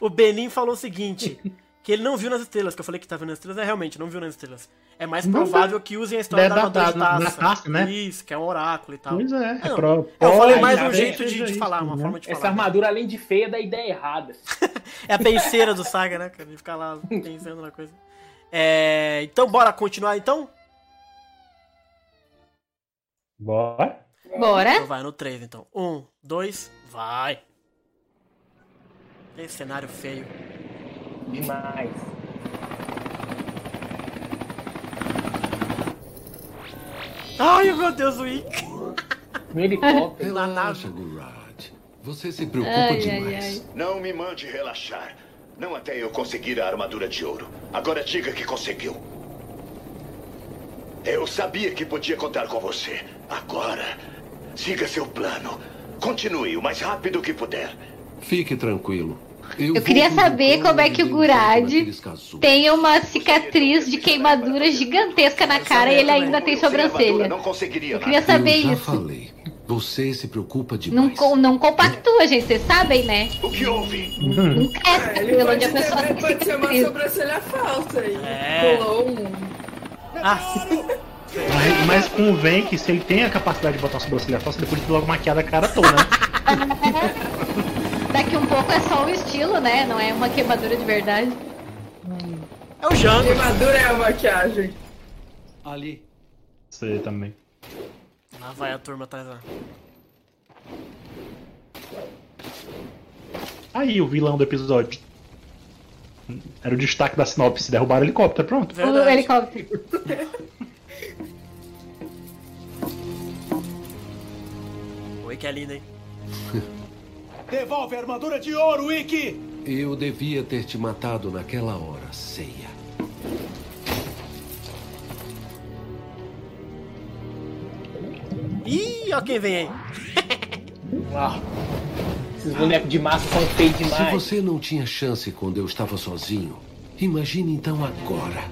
O Benin falou o seguinte: que ele não viu nas estrelas, que eu falei que tá vendo nas estrelas, é realmente, não viu nas estrelas. É mais provável que usem a história É da da- da- de na- taça. né? Isso, que é um oráculo e tal. Pois é, é pro- eu falei mais um jeito que de, de isso, falar, uma né? forma de Essa falar. armadura, além de feia, dá ideia errada. É a penseira do Saga, né, cara? Ele ficar lá pensando na coisa. É, então, bora continuar então? Bora. bora. Então vai, no 3 então. Um, dois, vai. Esse cenário feio. Demais. Ai, meu Deus, o Ick. No helicóptero. Na Relaxa. Gurad. Você se preocupa Ai, ai, demais. ai. Não me mande relaxar. Não até eu conseguir a armadura de ouro. Agora diga que conseguiu. Eu sabia que podia contar com você. Agora, siga seu plano. Continue o mais rápido que puder. Fique tranquilo. Eu vou queria saber como é que o Gurad tem uma cicatriz de queimadura gigantesca na cara e ele ainda tem sobrancelha. Não Eu queria saber Eu já isso. falei. Você se preocupa Não, demais. co- não compactua, gente, vocês sabem, né? O que houve? Não cresce É, ele cabelo onde a pessoa tem pode ser uma sobrancelha falsa aí. É. Rolou um. Ah, Mas, mas convém que se ele tem a capacidade de botar uma sobrancelha falsa, depois de ter logo maquiada a cara toda, né? Daqui um pouco é só o estilo, né? Não é uma queimadura de verdade. é o Jango. Queimadura é a maquiagem. Ali. Você também. Lá vai a turma atrás lá. Aí, o vilão do episódio. Era o destaque da sinopse, derrubaram o helicóptero, pronto. O Verdade. helicóptero. Oi, que é lindo, hein? Devolve a armadura de ouro, Ikki! Eu devia ter te matado naquela hora, ceia. Ih, ó quem vem aí. Ah, esses bonecos de massa são feios Se demais. você não tinha chance quando eu estava sozinho, imagine então agora.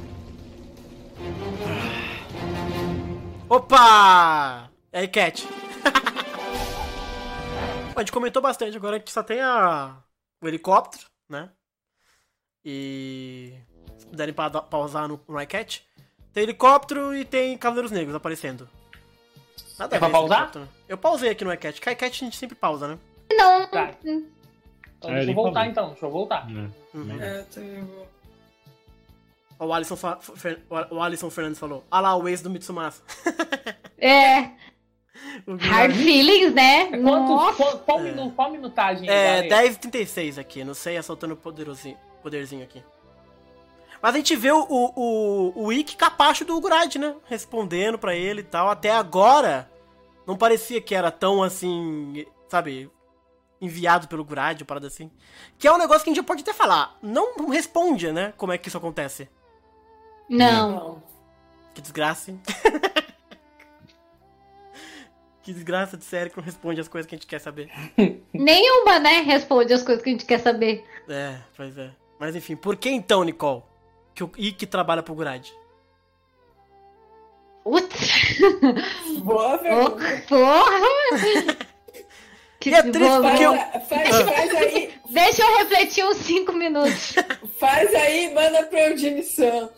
Opa! Aí, Cat? A gente comentou bastante. Agora a gente só tem a... o helicóptero, né? E. Se puderem pa pausar no Rycat. Tem helicóptero e tem Cavaleiros Negros aparecendo. Nada É pra pausar? Eu pausei aqui no. Que Rycat a gente sempre pausa, né? Não. Tá. Então, É, deixa ele eu voltar então, deixa eu voltar. Uhum. É, também vou. Ó, O Alisson, fa- o Alisson Fernandes falou. Ah lá, o ex do Mitsumasa. É. Hard feelings, né? Quantos, qual, qual, minu- qual minutagem? É, galera? 10h36 aqui, não sei, assaltando o poderzinho, poderzinho aqui. Mas a gente vê o, o, o, o Ikki capacho do Gurad, né? Respondendo pra ele e tal. Até agora, não parecia que era tão assim, sabe? Enviado pelo Gurad, ou parada assim. Que é um negócio que a gente pode até falar. Não responde, né? Como é que isso acontece. Não. Que desgraça, hein? que desgraça de série que não responde as coisas que a gente quer saber. Nenhuma, né? Responde as coisas que a gente quer saber. É, pois é. Mas enfim, por que então, Nicole, que o Ikki trabalha pro Gurad? Putz. Boa pergunta. Porra! Que E é triste boa, porque eu- Faz, faz, faz aí, Deixa eu refletir uns 5 minutos. faz aí e manda pro Eugene Sam.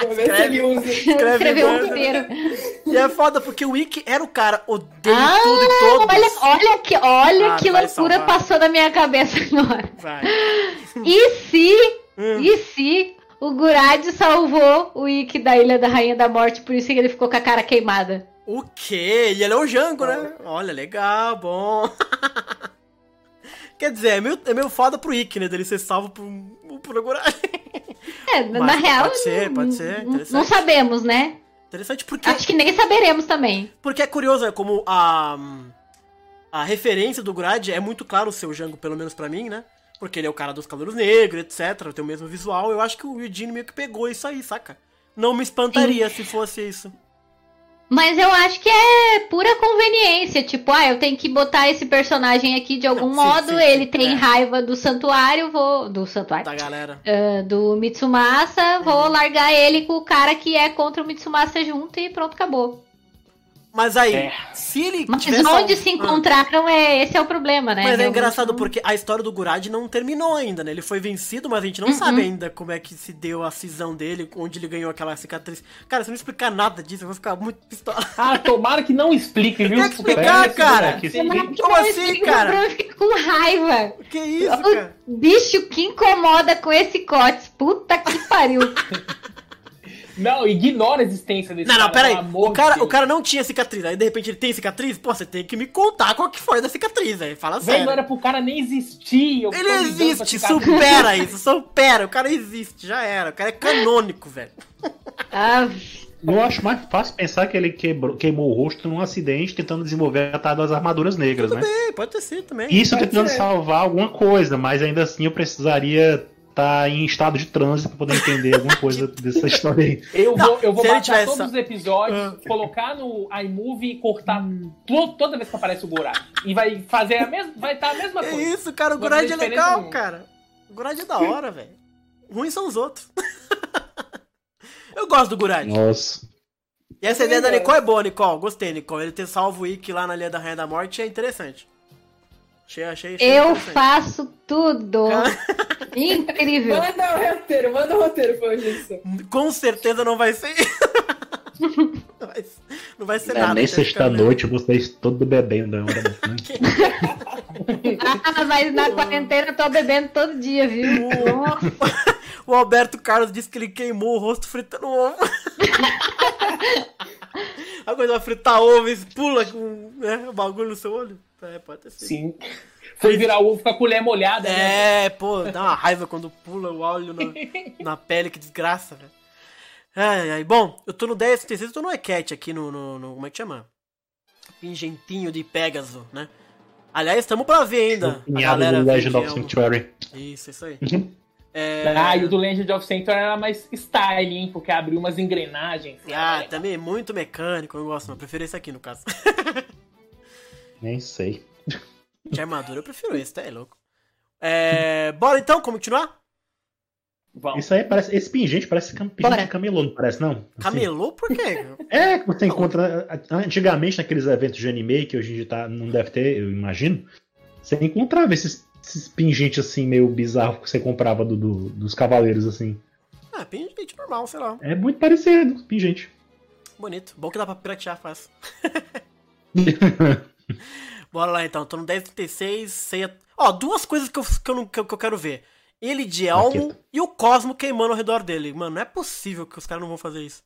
Vou ver se ele usa. Escrever um roteiro. E é foda porque o Ikki era o cara, odeio Ah, tudo e todos. olha, olha que, olha Ah, que loucura salvar. passou na minha cabeça agora. Vai. E se, Hum. e se o Gurad salvou o Ikki da Ilha da Rainha da Morte, por isso que ele ficou com a cara queimada? O quê? E ele é o Jango, né? Olha, legal, bom. Quer dizer, é meio, é meio foda pro Ikki, né? Dele ser salvo por, um- por Gurad. É, na Mas real, pode ser, pode ser, não- sabemos, né? Interessante porque... Acho que nem saberemos também. Porque é curioso, é como a, a referência do Grad é muito claro o seu Jango, pelo menos pra mim, né? Porque ele é o cara dos cabelos negros, etc. Tem o mesmo visual. Eu acho que o Eugene meio que pegou isso aí, saca? Não me espantaria se fosse isso. Mas eu acho que é pura conveniência. Tipo, ah, eu tenho que botar esse personagem aqui de algum Sim, modo. sim, ele sim, tem é. raiva do santuário, vou. Do santuário. Da galera. Ah, do Mitsumasa, vou largar ele com o cara que é contra o Mitsumasa junto e pronto, acabou. Mas aí, É. se ele Mas tivesse onde se Ah. encontraram, é, esse é o problema, né? Mas é engraçado não- porque a história do Gurad não terminou ainda, né? Ele foi vencido, mas a gente não Uhum. sabe ainda como é que se deu a cisão dele, onde ele ganhou aquela cicatriz. Cara, se não explicar nada disso, eu vou ficar muito pistola. Ah, tomara que não explique, viu? Tem que explicar, esse cara. Que- Como não assim, cara? o Bruno fica com raiva. Que isso, cara? O bicho que incomoda com esse corte. Puta que pariu. Não, ignora a existência desse Não, cara. não, pera aí. pelo amor O cara, de o cara não tinha cicatriz. Aí de repente ele tem cicatriz? Pô, você tem que me contar qual que foi da cicatriz. Aí fala sério. não era pro cara nem existir. Ele existe, supera isso, supera. O cara existe, já era. O cara é canônico, velho. Ah, Eu acho mais fácil pensar que ele quebrou, queimou o rosto num acidente tentando desenvolver a tal das armaduras negras, né? Ei, pode ter sido também. Isso Pode tentando ser. salvar alguma coisa, mas ainda assim eu precisaria estar em estado de trânsito pra poder entender alguma coisa dessa história aí. Eu vou, eu vou baixar tivesse- todos os episódios, Ah. colocar no iMovie e cortar to- toda vez que aparece o Gorak. E vai fazer a mesma. Vai estar a mesma Que coisa. isso, cara. O Gurad é legal, nenhuma. cara. O Gurad é da hora, velho. Ruins são os outros. Eu gosto do Gurad. Nossa. E essa ideia da Nicole é boa, Nicole. Gostei, Nicole. Ele ter salvo o Ikki lá na Ilha da Rainha da Morte é interessante. Achei, achei, achei eu faço tudo. Incrível. Manda o roteiro, manda o roteiro pro Eugene Sam. Com certeza não vai ser. não, vai, não vai ser É, nada. nem sexta-noite vocês todo bebendo. Né? Ah, mas na quarentena eu tô bebendo todo dia, viu? Nossa. O Alberto Carlos disse que ele queimou o rosto fritando ovo. Agora vai fritar ovo e pula com né, o bagulho no seu olho. É, pode ter sido. Sim. Foi virar o ovo com a colher molhada, né? É, pô, dá uma raiva quando pula o óleo na, na pele, que desgraça, velho. Ai, ai, bom, eu tô no 10 eu tô no Ecat aqui no, no, no- Como é que chama? Pingentinho de Pégaso, né? Aliás, estamos pra ver ainda. A galera do Legend of é Sanctuary. Isso, isso aí. Uhum. É... Ah, e o do Legend of Sanctuary era mais style, hein? Porque abriu umas engrenagens. Ah, também é muito mecânico, eu gosto. Eu prefiro esse aqui, no caso. Nem sei. De armadura eu prefiro esse, tá? É louco. É... Bora então, continuar? Vamos. Isso aí parece. Esse pingente parece cam- pingente camelô, não parece, não? Assim. Camelô por quê? É, que você encontra antigamente naqueles eventos de anime, que hoje em dia tá, não deve ter, eu imagino. Você encontrava esses, esses pingentes assim, meio bizarro que você comprava do, do- dos cavaleiros, assim. Ah, pingente normal, sei lá. É muito parecido, pingente. Bonito. Bom que dá pra piratear fácil. Bora lá então, tô no 1036, ceia. Ó, duas coisas que eu, que eu, não- que eu, que eu quero ver. Ele de elmo e o Cosmo queimando ao redor dele. Mano, não é possível que os caras não vão fazer isso.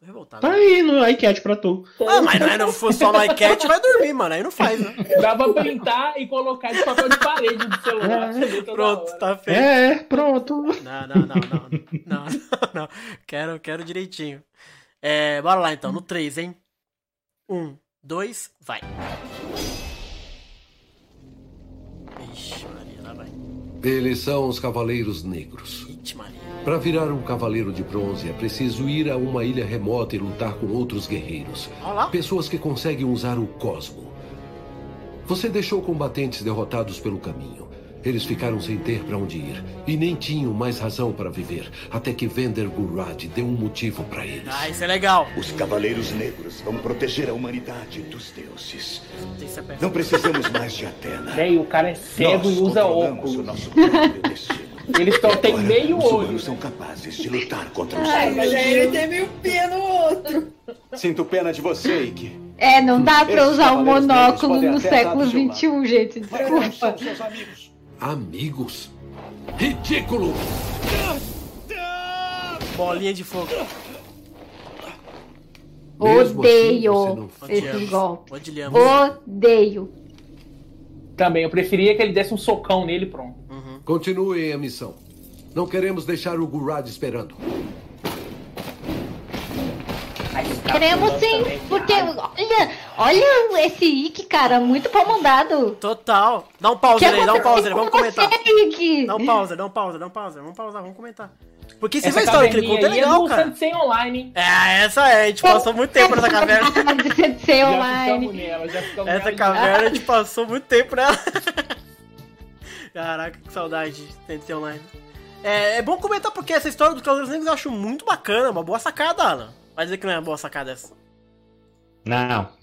Tô revoltado. Tá aí no iCat pra tu. Ah, mas não é não for só no iCat, vai dormir, mano. Aí não faz, né? Dá pra printar e colocar de papel de parede do celular. toda Pronto, tá feito. É, pronto. Não, não, não, não. Não, não, não. Quero, quero direitinho. É, bora lá então, no 3, hein? 1, 2, vai. Ixi, Maria, lá vai. Eles são os Cavaleiros Negros. Ixi, Maria. Para virar um cavaleiro de bronze é preciso ir a uma ilha remota e lutar com outros guerreiros. Olá. Pessoas que conseguem usar o cosmo. Você deixou combatentes derrotados pelo caminho. Eles ficaram sem ter para onde ir e nem tinham mais razão para viver, até que Vender Gurad deu um motivo para eles. Ah, isso é legal. Os Cavaleiros Negros vão proteger a humanidade dos deuses. É. Não precisamos mais de Atena. Véi, o cara é cego Nós e usa óculos. o nosso próprio destino. Ele só tem Agora, meio os olho. humanos são capazes de lutar contra os Ai, mas ele teve um pé no outro. Sinto pena de você, Ike. É, não dá pra usar negros monóculo no século XXI, gente. Desculpa. Amigos. Ridículo! Bolinha de fogo. Mesmo assim, Odeio esses golpes. Odiamos. Odeio. Também, eu preferia que ele desse um socão nele pronto. Continuem a missão. Não queremos deixar o Gurad esperando. Queremos sim, porque olha, olha esse Ike, cara, muito pau mandado. Total. Dá um pause Que aí, dá um pause aí, vamos com comentar. você? Dá um pause, dá um pause, dá um pause, vamos pausar, vamos comentar. Porque você a história que ele conta é aí legal, do cara. Sensei Online? É, essa é, a gente passou muito tempo nessa caverna. Já online. ficamos nela, já ficamos Essa caverna a gente passou muito tempo nela. Caraca, que saudade de TNT Online. É, é bom comentar porque essa história dos Cavaleiros Negros eu acho muito bacana, uma boa sacada, Alan. Vai dizer que não é uma boa sacada essa. Não.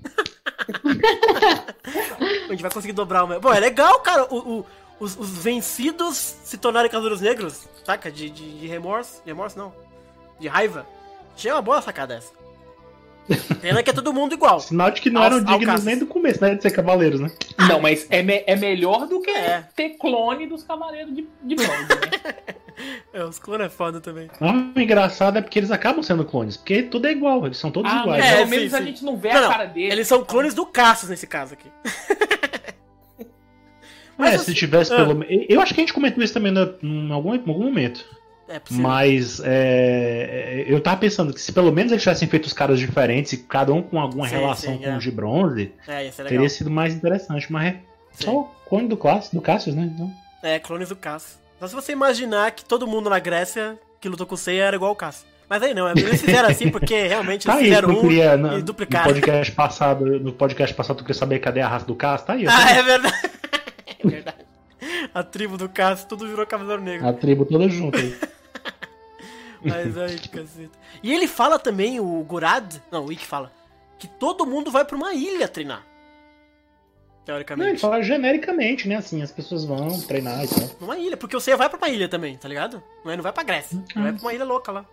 A gente vai conseguir dobrar o meu. Bom, é legal, cara, o- o- os, os vencidos se tornarem Cavaleiros Negros, saca? De, de, de remorso. De remorso não. De raiva. Achei uma boa sacada essa. Pena que é todo mundo igual. Sinal de que não eram dignos nem do começo, né? De ser cavaleiros, né? Não, mas é, me- é melhor do que É. ter clone dos Cavaleiros de, de Bronze, né? É, os clones é foda também. O engraçado é porque eles acabam sendo clones, porque tudo é igual, eles são todos Ah, iguais. É, pelo sim, menos a sim. gente não vê Não, a cara dele. Eles são clones do Cassius nesse caso aqui. É, Mas se assim- tivesse Ah. pelo menos. Eu acho que a gente comentou isso também na- em algum, em algum momento. É possível. Mas é, eu tava pensando que se pelo menos eles tivessem feito os caras diferentes e cada um com alguma Sim, relação sim, com é. o de bronze, É, é teria sido mais interessante. Mas é Sim. só o clone do, Class, do Cassius, né? Então, É, clones do Cassius. Só se você imaginar que todo mundo na Grécia que lutou com o Seiya era igual o Cassius. Mas aí não, eles fizeram assim porque realmente tá eles fizeram eu um queria. Na, e no duplicaram. podcast passado, no podcast passado, tu queria saber cadê a raça do Cassius? Tá aí. Ah, é verdade. É verdade. A tribo do Cassius, tudo virou Cavaleiro Negro. A tribo toda junta aí. Mas aí, caceta. E ele fala também, o Gurad, não, o Ikki fala, que todo mundo vai pra uma ilha treinar. Não, ele Teoricamente. fala genericamente, né? Assim, as pessoas vão treinar e tal. Numa ilha, porque o Seiya vai pra uma ilha também, tá ligado? Não, é, não vai pra Grécia, ele vai pra uma ilha louca lá.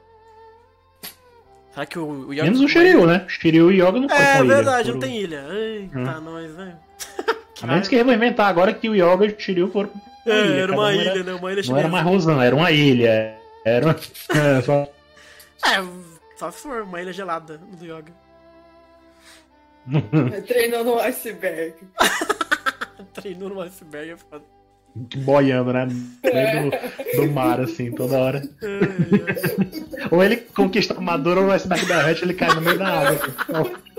Será que o, o Yogi... Menos o Shiryu, né? Shiryu e Yoga não foram É com ilha, verdade, não tem ilha. Eita, Hum. nós, velho. A menos que inventar agora que o Yoga e o Shiryu foram. pra É, ilha, era uma um ilha, né? Uma ilha Não era chinesa. mais Rosan, era uma ilha. Era uma... é, só- É, só se for uma ilha gelada do Yoga. Treinou no iceberg. Treinou no iceberg, é foda. boiando, né? No meio do, do mar, assim, toda hora. ou ele conquista a armadura ou o iceberg derrete ele cai no meio da água. assim.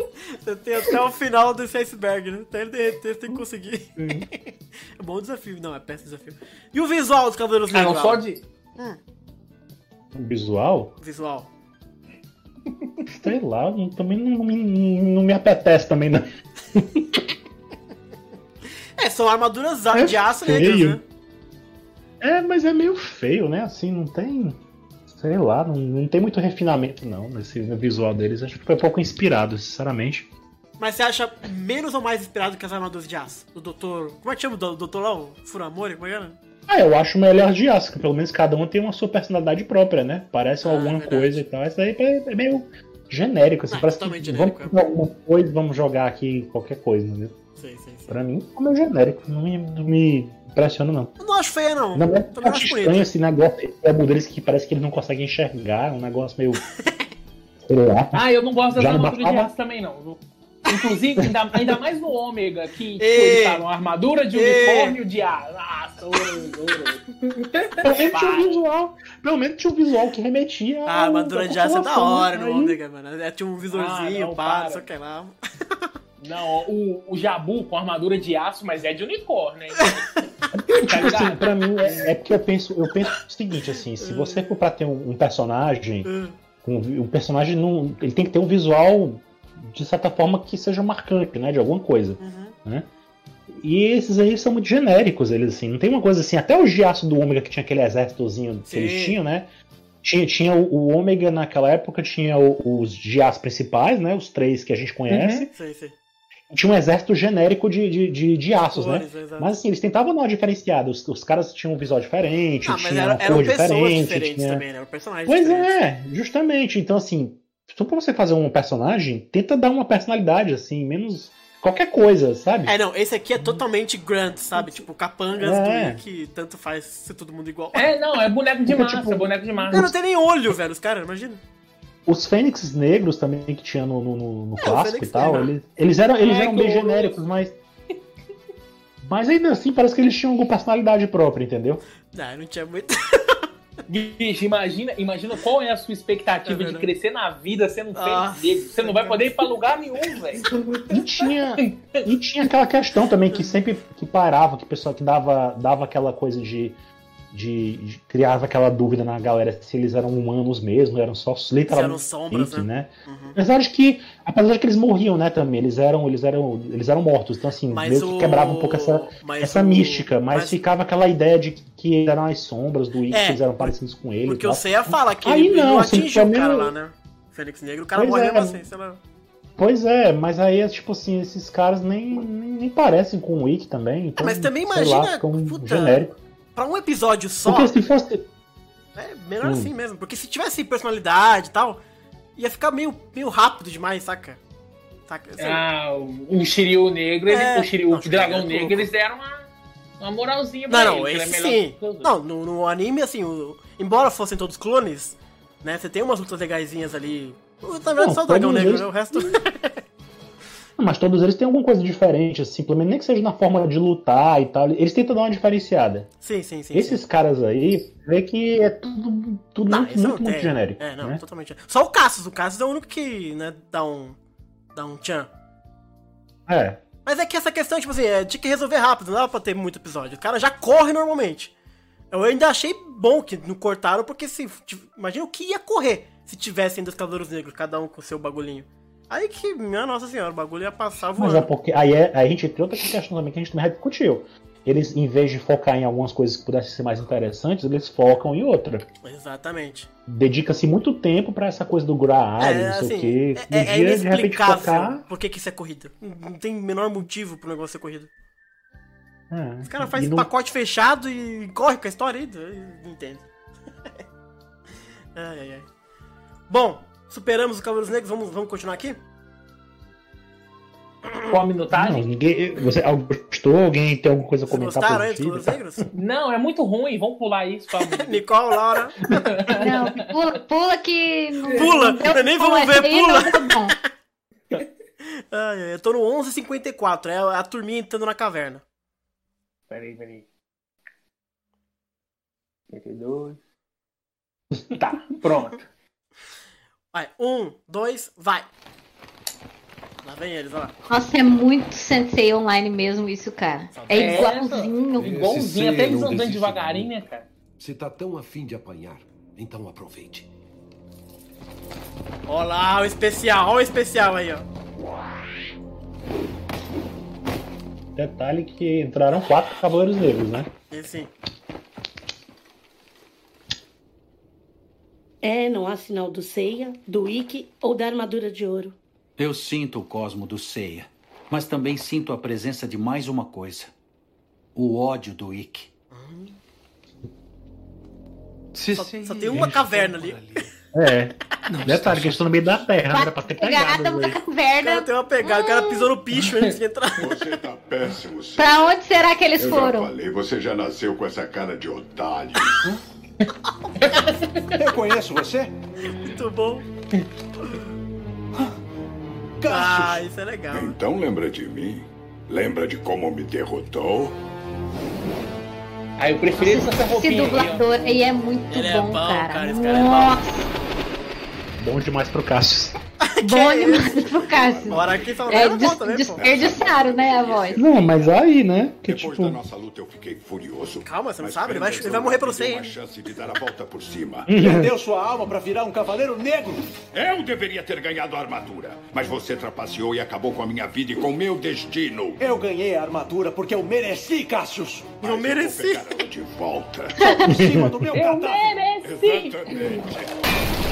Você tem até o final desse iceberg, né? Até ele derreter, você tem que conseguir. é bom desafio. Não, é péssimo desafio. E o visual dos Cavaleiros Ah, Negros? não, só de. Hum, O visual, visual. Sei lá, também não, me- não me apetece também, não. É, são armaduras É de aço negras, né? É, mas é meio feio, né? Assim, não tem. Sei lá, não, não tem muito refinamento, não, nesse visual deles. Acho que foi pouco inspirado, sinceramente. Mas você acha menos ou mais inspirado que as armaduras de aço? Do doutor. Como é que chama o do- doutor lá? O Furamori? Como é que era? Ah, eu acho melhor de aço, que pelo menos cada um tem uma sua personalidade própria, né? Parece Ah, alguma coisa e tal. Isso aí é é meio genérico, assim. Ah, parece totalmente que genérico, vamos fazer alguma coisa, vamos jogar aqui qualquer coisa, né? Sei, sei, sei. Pra mim, é meio genérico. Não me, não me impressiona, não. Eu não acho feia, não. Não, é Também acho estranho bonito. esse negócio. É um deles que parece que eles não conseguem enxergar. Um negócio meio. sei lá. Ah, eu não gosto das não armaduras de aço também, não. Inclusive, ainda, ainda mais no Ômega, que tipo, eles falam armadura de unicórnio de aço. Nossa. Pelo menos tinha um visual. Pelo menos tinha um visual que remetia. Ah, a armadura de aço é da hora no Ômega, mano. É, tinha um visorzinho, Ah, não, pá, o que lá. Não, o, o Jabu com armadura de aço, mas é de unicórnio, hein? Tipo assim, pra mim, é, é porque eu penso, eu penso o seguinte, assim, se você for pra ter um, um personagem, um, vi- um personagem não, ele tem que ter um visual de certa forma que seja marcante, né, de alguma coisa, né? E esses aí são muito genéricos, eles assim, não tem uma coisa assim, até o de aço do Ômega que tinha aquele exércitozinho que eles Sim. tinham, né? Tinha, tinha o, o Ômega naquela época, tinha o- os de aço principais, né? Os três que a gente conhece. Sei, sei. Tinha um exército genérico de, de, de, de aços, Cores, né? exato. Mas assim, eles tentavam dar uma diferenciada. Os, os caras tinham um visual diferente, Ah, tinha era- uma cor diferente. tinha- também, né? Personagens Pois diferentes. é, justamente. Então, assim, só pra você fazer um personagem, tenta dar uma personalidade, assim, menos qualquer coisa, sabe? É, não, esse aqui é totalmente Grant, sabe? Tipo, capangas É. do que tanto faz ser todo mundo igual. É, não, é boneco de massa, tipo, é boneco de massa. Não, não tem nem olho, velho, os caras, imagina. Os Fênix negros também que tinha no, no, no- É, clássico e tal, eles, eles eram, eles É, eram bem genéricos, mas. Mas ainda assim, parece que eles tinham alguma personalidade própria, entendeu? Ah, não tinha muito. Bicho, imagina, imagina qual é a sua expectativa de crescer na vida sendo um fênix negro. Você não vai poder ir pra lugar nenhum, velho. E tinha, e tinha aquela questão também que sempre que parava, que o pessoal que dava, dava aquela coisa de, de, de- criava aquela dúvida na galera se eles eram humanos mesmo, eram só literalmente eram sombras, né? Apesar de que, apesar de que eles morriam, né, também, eles eram, eles eram, eles eram mortos, então assim, Mas meio o- que quebrava um pouco essa, mas essa o- mística, mas, mas- ficava aquela ideia de que, eles eram as sombras do Ikki, É, que eles eram parecidos com ele. Porque e o tal. Seiya fala que Aí ele não, não assim, atingiu o pelo cara menos- lá, né? Fênix Negro, o cara Pois morreu é. assim, sei lá. Pois é, mas aí é tipo assim, esses caras nem, nem, nem parecem com o Ikki também. Então, mas também sei imagina, Lá, puta, genérico. Pra um episódio só, Porque se fosse. é melhor Hum. assim mesmo. Porque se tivesse personalidade e tal, ia ficar meio, meio rápido demais, saca? Saca? Sei. Ah, o Shiryu negro, ele- É. o Shiryu, Não, o dragão é negro, eles deram uma, uma moralzinha pra Não, não, ele. que esse ele é melhor sim. Não, no, no anime, assim, o- embora fossem todos clones, né? Você tem umas lutas legaisinhas ali. Na verdade, Não, só o dragão negro, né? O resto. Mas todos eles têm alguma coisa diferente, assim, pelo menos nem que seja na forma de lutar e tal. Eles tentam dar uma diferenciada. sim, sim, sim. Esses sim. caras aí, vê que é tudo, tudo Não, muito, muito, muito genérico. É, não, né? totalmente. Só o Cassius, o Cassius é o único que, né, dá um. dá um tchan. É. Mas é que essa questão, tipo assim, é, tinha que resolver rápido, não dava pra ter muito episódio. O cara já corre normalmente. Eu ainda achei bom que não cortaram, porque se. tiv- Imagina o que ia correr se tivesse ainda os Cavaleiros Negros, cada um com o seu bagulhinho. Aí que, minha nossa senhora, o bagulho ia passar Mas voando. é porque aí, é, aí a gente tem outra questão também que a gente também discutiu. Eles, em vez de focar em algumas coisas que pudessem ser mais interessantes, eles focam em outra. Exatamente. Dedica-se muito tempo pra essa coisa do Graal, não sei o quê. é, é Podia, de repente, inexplicável focar. por que, que isso é corrida. Não tem menor motivo pro negócio ser corrida. É, Os caras fazem não- pacote fechado e corre com a história aí. Não entendo. ai, ai, ai. Bom, superamos os Cavaleiros Negros, vamos, vamos continuar aqui? Com a minutagem? Não, ninguém, você alguém gostou? Alguém tem alguma coisa a Vocês comentar gostaram aí dos? Cavaleiros Negros? Não, é muito ruim, vamos pular isso. Pra... Nicole, Laura. Não, pula, pula que. Pula, deu nem vamos ver, pula. ai, eu tô no 11h54, é a turminha entrando na caverna. Peraí, peraí. 52. Tá, pronto. Vai, um, dois, vai. Lá vem eles, olha lá. Nossa, é muito Sensei Online mesmo isso, cara. É É, igualzinho. Igualzinho, até eles andando devagarinho, né, cara? Se tá tão afim de apanhar, então aproveite. Olha lá o especial, olha o especial aí, ó. Detalhe que entraram quatro Cavaleiros Negros, né? Esse. É, não há sinal do Seiya, do Ikki ou da armadura de ouro. Eu sinto o cosmo do Seiya, mas também sinto a presença de mais uma coisa: o ódio do Ikki. Só, só tem uma caverna ali. É. Detalhe que eles estão no meio da terra, não era pra ter pegado. Pegada uma velho. O caverna. cara tem uma pegada, o cara pisou no picho antes de entrar. Você tá péssimo, Seiya. Pra onde será que eles Eu foram? já falei, você já nasceu com essa cara de otário. Eu conheço você? Muito bom. Cassius! Ah, isso é legal. Então lembra de mim? Lembra de como me derrotou? Ah, eu preferi essa Esse roupinha aí, ó. dublador aí é muito Ele é bom, bom, cara. cara, esse cara é bom. Nossa, Bom demais pro Cassius. Bom demais pro Cássio. Hora aqui só É, é, também, pô. desperdiçaram, né, a voz. Não, mas aí, né? Que Depois tipo. da nossa luta eu fiquei furioso. Calma, você não Mas sabe, ele vai- ele vai morrer deu Seiya. uma chance de dar a volta por cima. Perdeu sua alma pra virar um cavaleiro negro? Eu deveria ter ganhado a armadura, mas você trapaceou e acabou com a minha vida e com o meu destino. Eu ganhei a armadura porque eu mereci, Cassius! Eu mereci. Vou pegar ela de volta. Por cima do meu Eu cadáver! mereci! Exatamente.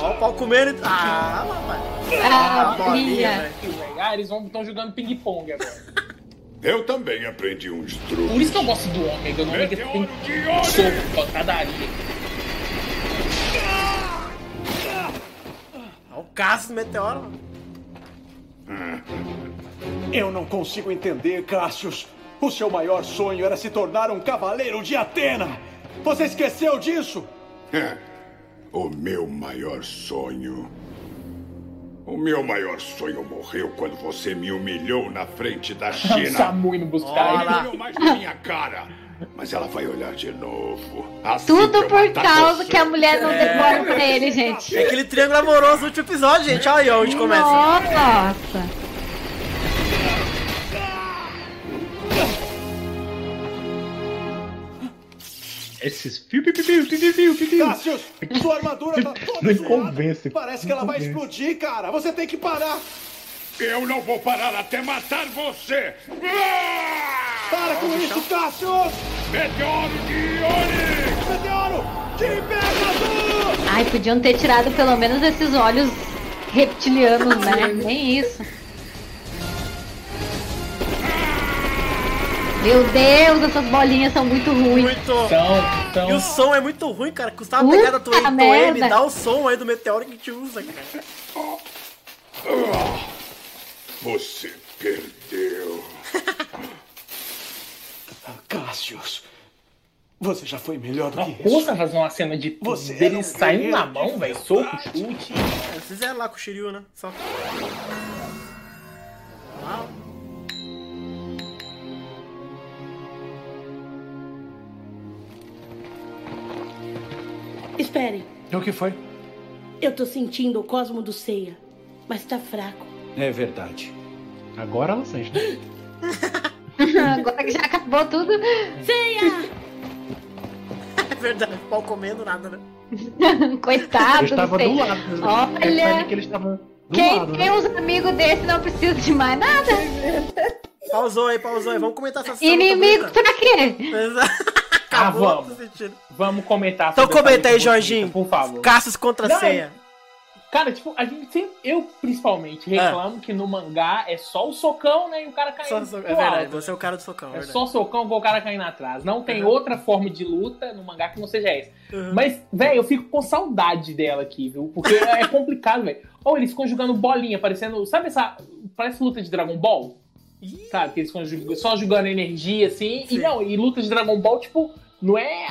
Ó, o pau comendo. Ah, rapaz. Ah, bolinha, filha. velho. Ah, eles estão jogando ping-pong agora. Eu também aprendi uns truques. Por isso que eu gosto do Ômega. No Ômega tem soco, pancadaria. Ó, o Cássio do Meteoro. Eu não consigo entender, Cassius. O seu maior sonho era se tornar um cavaleiro de Atena. Você esqueceu disso? É, o meu maior sonho. O meu maior sonho morreu quando você me humilhou na frente da China. Samu indo buscar. Olhou mais na minha cara. Mas ela vai olhar de novo. Assim Tudo por causa você. que a mulher não É. demora pra ele, gente. É aquele triângulo amoroso do último episódio, gente. Olha aí onde começa. Nossa. Esses piu, piu, piu, piu, piu, piu, piu. Cassius, sua armadura tá toda Não zoada. convence. Parece que ela vai explodir, cara. Você tem que parar. Eu não vou parar até matar você. Para com isso, Cassius! Meteoro de Onix! Meteoro! De Pegasus! Ai, podiam ter tirado pelo menos esses olhos reptilianos, né? Nem isso. Meu Deus, essas bolinhas são muito ruins. Muito. Então, E o som é muito ruim, cara. Custava Puta pegar da tua. M, dar o som aí do meteoro que a gente usa, cara. Você perdeu. Cassius, você já foi melhor do que isso. força fazer uma cena de Você dele saindo na mão, velho. Soco, chute. Eles fizeram lá com o Shiryu, né? Só. Uau. Esperem, O que foi? eu tô sentindo o cosmo do Ceia, mas tá fraco. É verdade. Agora ela sente, né? Agora que já acabou tudo. Ceia! É verdade, pau comendo nada, né? Coitado Eles do estavam do Sei. lado. Olha. Percebe que Quem lado, tem né? uns amigos desses não precisa de mais nada. Pausou aí, pausou aí. Vamos comentar essa cena. Inimigo tá pra quê? Ah, Acabou, vamos. tô sentindo. Vamos comentar Então comenta aí, Jorginho. Por favor. Cassius contra Não, Ceia. Cara, tipo, a gente sempre, eu principalmente reclamo que no mangá é só o socão, né? E o cara caindo. Só- é verdade, alto. você é o cara do socão. É verdade. só socão com o cara caindo atrás. Não tem Uhum. outra forma de luta no mangá que não seja essa. Uhum. Mas, velho, eu fico com saudade dela aqui, viu? Porque é complicado, velho. Ou eles ficam jogando bolinha, parecendo. Sabe essa. Parece luta de Dragon Ball? Sabe? Que eles ficam só jogando energia assim. E Sim. não, e luta de Dragon Ball, tipo, não é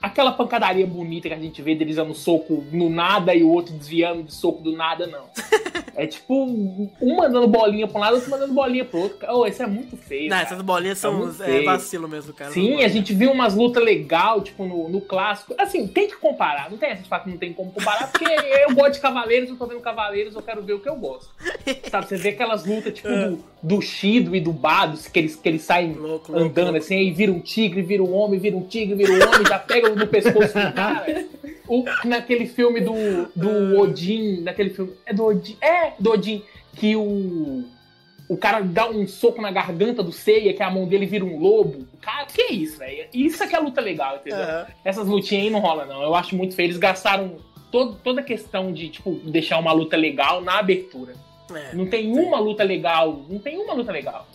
aquela pancadaria bonita que a gente vê deles dando soco no nada e o outro desviando de soco do nada, não. É tipo, um mandando bolinha pra um lado, outro mandando bolinha pro outro. Oh, isso é muito feio. Não, cara. essas bolinhas É são é, feio. vacilo mesmo, cara. Sim, a gente viu umas lutas legal, tipo, no, no clássico. Assim, tem que comparar. Não tem essa de fato que não tem como comparar, porque eu gosto de Cavaleiros, eu tô vendo Cavaleiros, eu quero ver o que eu gosto. Sabe, você vê aquelas lutas, tipo, do, do Shido e do Bados, que eles, que eles saem Louco, andando louco. assim, aí vira um tigre, vira um homem, vira um tigre, vira um homem, já pega no pescoço do cara. O, naquele filme do, do Odin, naquele filme. É do Odin. É, do Odin, que o. O cara dá um soco na garganta do Seiya, que a mão dele vira um lobo. Cara, que isso, velho? Isso é que é luta legal, entendeu? Aham. Essas lutinhas aí não rola, não. Eu acho muito feio. Eles gastaram todo, toda a questão de, tipo, deixar uma luta legal na abertura. É. Não tem uma luta legal. Não tem uma luta legal.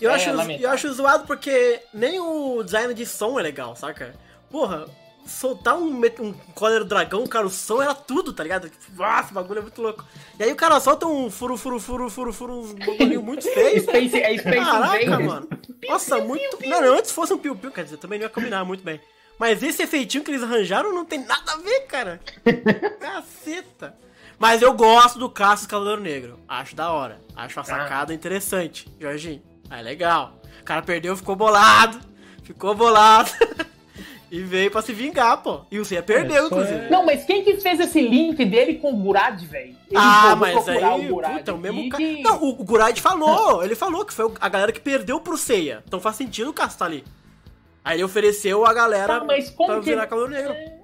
Eu, É, acho, lamentável. eu acho zoado porque nem o design de som é legal, saca? Porra, soltar um, um cólera dragão, cara, o som era tudo, tá ligado? Tipo, Nossa, esse bagulho é muito louco. E aí o cara solta um furo, furo, furo, furo, furo, um bagulho muito feio. Space- é Space Caraca, mano. Nossa, muito. Não, antes fosse um piu-piu, quer dizer, também não ia combinar muito bem. Mas esse efeitinho que eles arranjaram não tem nada a ver, cara. Caceta. Mas eu gosto do Cassius Cavaleiro Negro. Acho da hora. Acho a sacada interessante. Jorginho, é legal. O cara perdeu, ficou bolado. Ficou bolado. e veio pra se vingar, pô. E o Cia perdeu, inclusive. Não, mas quem que fez esse link dele com o Gurad, velho? Ele Ah, mas aí, o Gurad puta, o mesmo cara. que- Não, o, o Gurad falou, ele falou que foi a galera que perdeu pro Seiya. Então faz sentido o Cassius tá ali. Aí ele ofereceu a galera Tá, mas como pra que- virar Cavaleiro Negro.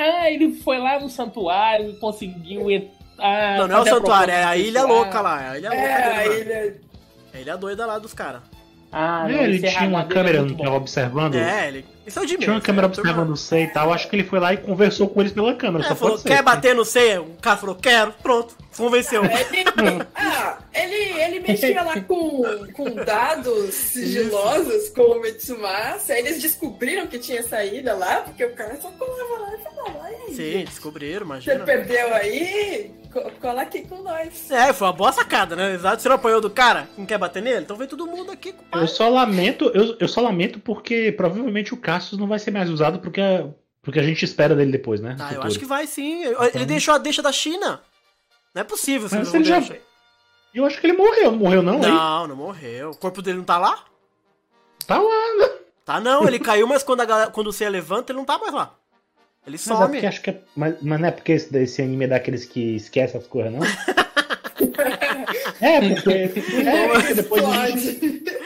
Ah, ele foi lá no santuário e conseguiu entrar. Não, não é o santuário, é a ilha louca lá. É a ilha louca É, a ilha. É a ilha doida lá dos caras. Ah, É, ele tinha uma câmera que tava observando. É, ele. Isso é o Jimmy. Tinha uma câmera é observando o Sei e tal. Acho que ele foi lá e conversou com eles pela câmera. É, só falou, pode ser. quer bater no Seiya? O cara falou, quero. Pronto, convenceu. Ele, ah, ele, ele mexia lá com, com dados sigilosos com o Mitsumasa. Eles descobriram que tinha saída lá, porque o cara só colava lá e falava, e aí? Sim, descobriram, Você imagina. perdeu aí? Co- Cola aqui com nós. É, foi uma boa sacada, né? Exato, você não apanhou do cara? Não quer bater nele? Então vem todo mundo aqui com Eu só lamento, eu, eu só lamento porque provavelmente o Cassius não vai ser mais usado porque, porque a gente espera dele depois, né? Ah, eu acho que vai sim. Ele deixou a deixa da China. Não é possível, Mas você ele já- Eu acho que ele morreu, não morreu não? aí? Não, não morreu. O corpo dele não tá lá? Tá lá, né? Tá não, ele caiu, mas quando, a galera, quando o Seiya levanta, ele não tá mais lá. Ele Mas é some. porque acho que é, mas, mas não é porque esse, esse anime é daqueles que esquece as coisas, não? é, porque, é, porque depois a gente,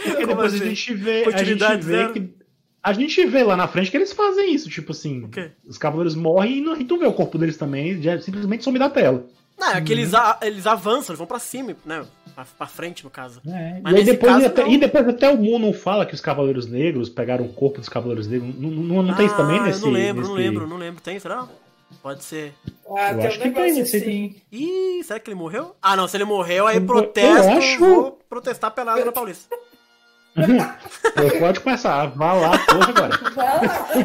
porque depois a assim? gente vê, a gente vê que a gente vê lá na frente que eles fazem isso, tipo assim, os cavaleiros morrem e não, e tu vê o corpo deles também, já simplesmente some da tela. Não, é que eles, a- eles avançam, eles vão pra cima, né? Pra, pra frente, no caso. É, Mas e, aí depois, caso, até, não. e depois até o Moon não fala que os Cavaleiros Negros pegaram o corpo dos Cavaleiros Negros. Não, não, não tem isso também Ah, nesse. Eu não lembro, não nesse- lembro, não lembro. Tem, será? Pode ser. Ah, Eu tem acho um que tem, assim. Ih, será que ele morreu? Ah, não, se ele morreu, aí Eu- protesto. eu acho- Vou protestar pelado na Paulista. Pô, Pode começar, vá lá, porra, agora.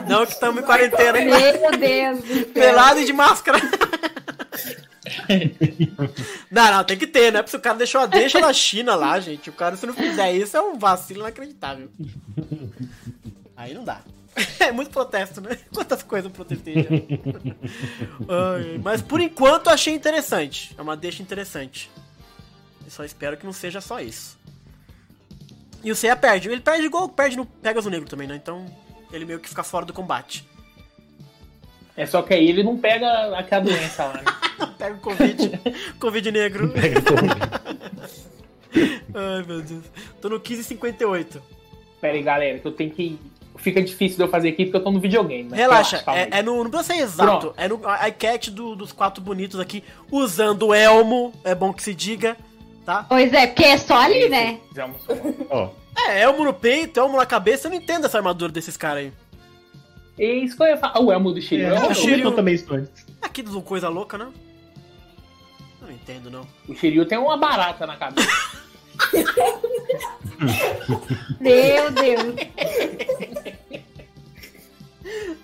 Não, que estamos em quarentena. Meu Deus. Pelado e de máscara. não, não, tem que ter, né? Porque o cara deixou a deixa da China lá, gente. O cara, se não fizer isso, é um vacilo inacreditável. Aí não dá. É muito protesto, né? Quantas coisas eu protestei já. Ai, mas por enquanto eu achei interessante. É uma deixa interessante. Eu só espero que não seja só isso. E o Seiya perde. Ele perde igual perde no Pegasus Negro também, né? Então ele meio que fica fora do combate. É só que aí ele não pega aquela doença lá, né? Pega o Covid. Covid negro. Pega Ai, meu Deus. Tô no 15,58. Pera aí, galera, que eu tenho que. Fica difícil de eu fazer aqui porque eu tô no videogame. Relaxa, calma é, é no, não precisa ser exato. É no iCat do, dos quatro bonitos aqui, usando o elmo, é bom que se diga, tá? Pois é, porque é só ali, né? Ó, É, elmo no peito, elmo na cabeça, eu não entendo essa armadura desses caras aí. É isso que eu ia falar. O Elmo do Shiryu. é, horroroso. comentou também isso antes. Aqui do coisa louca, né? Não entendo, não. O Shiryu tem uma barata na cabeça. Meu Deus.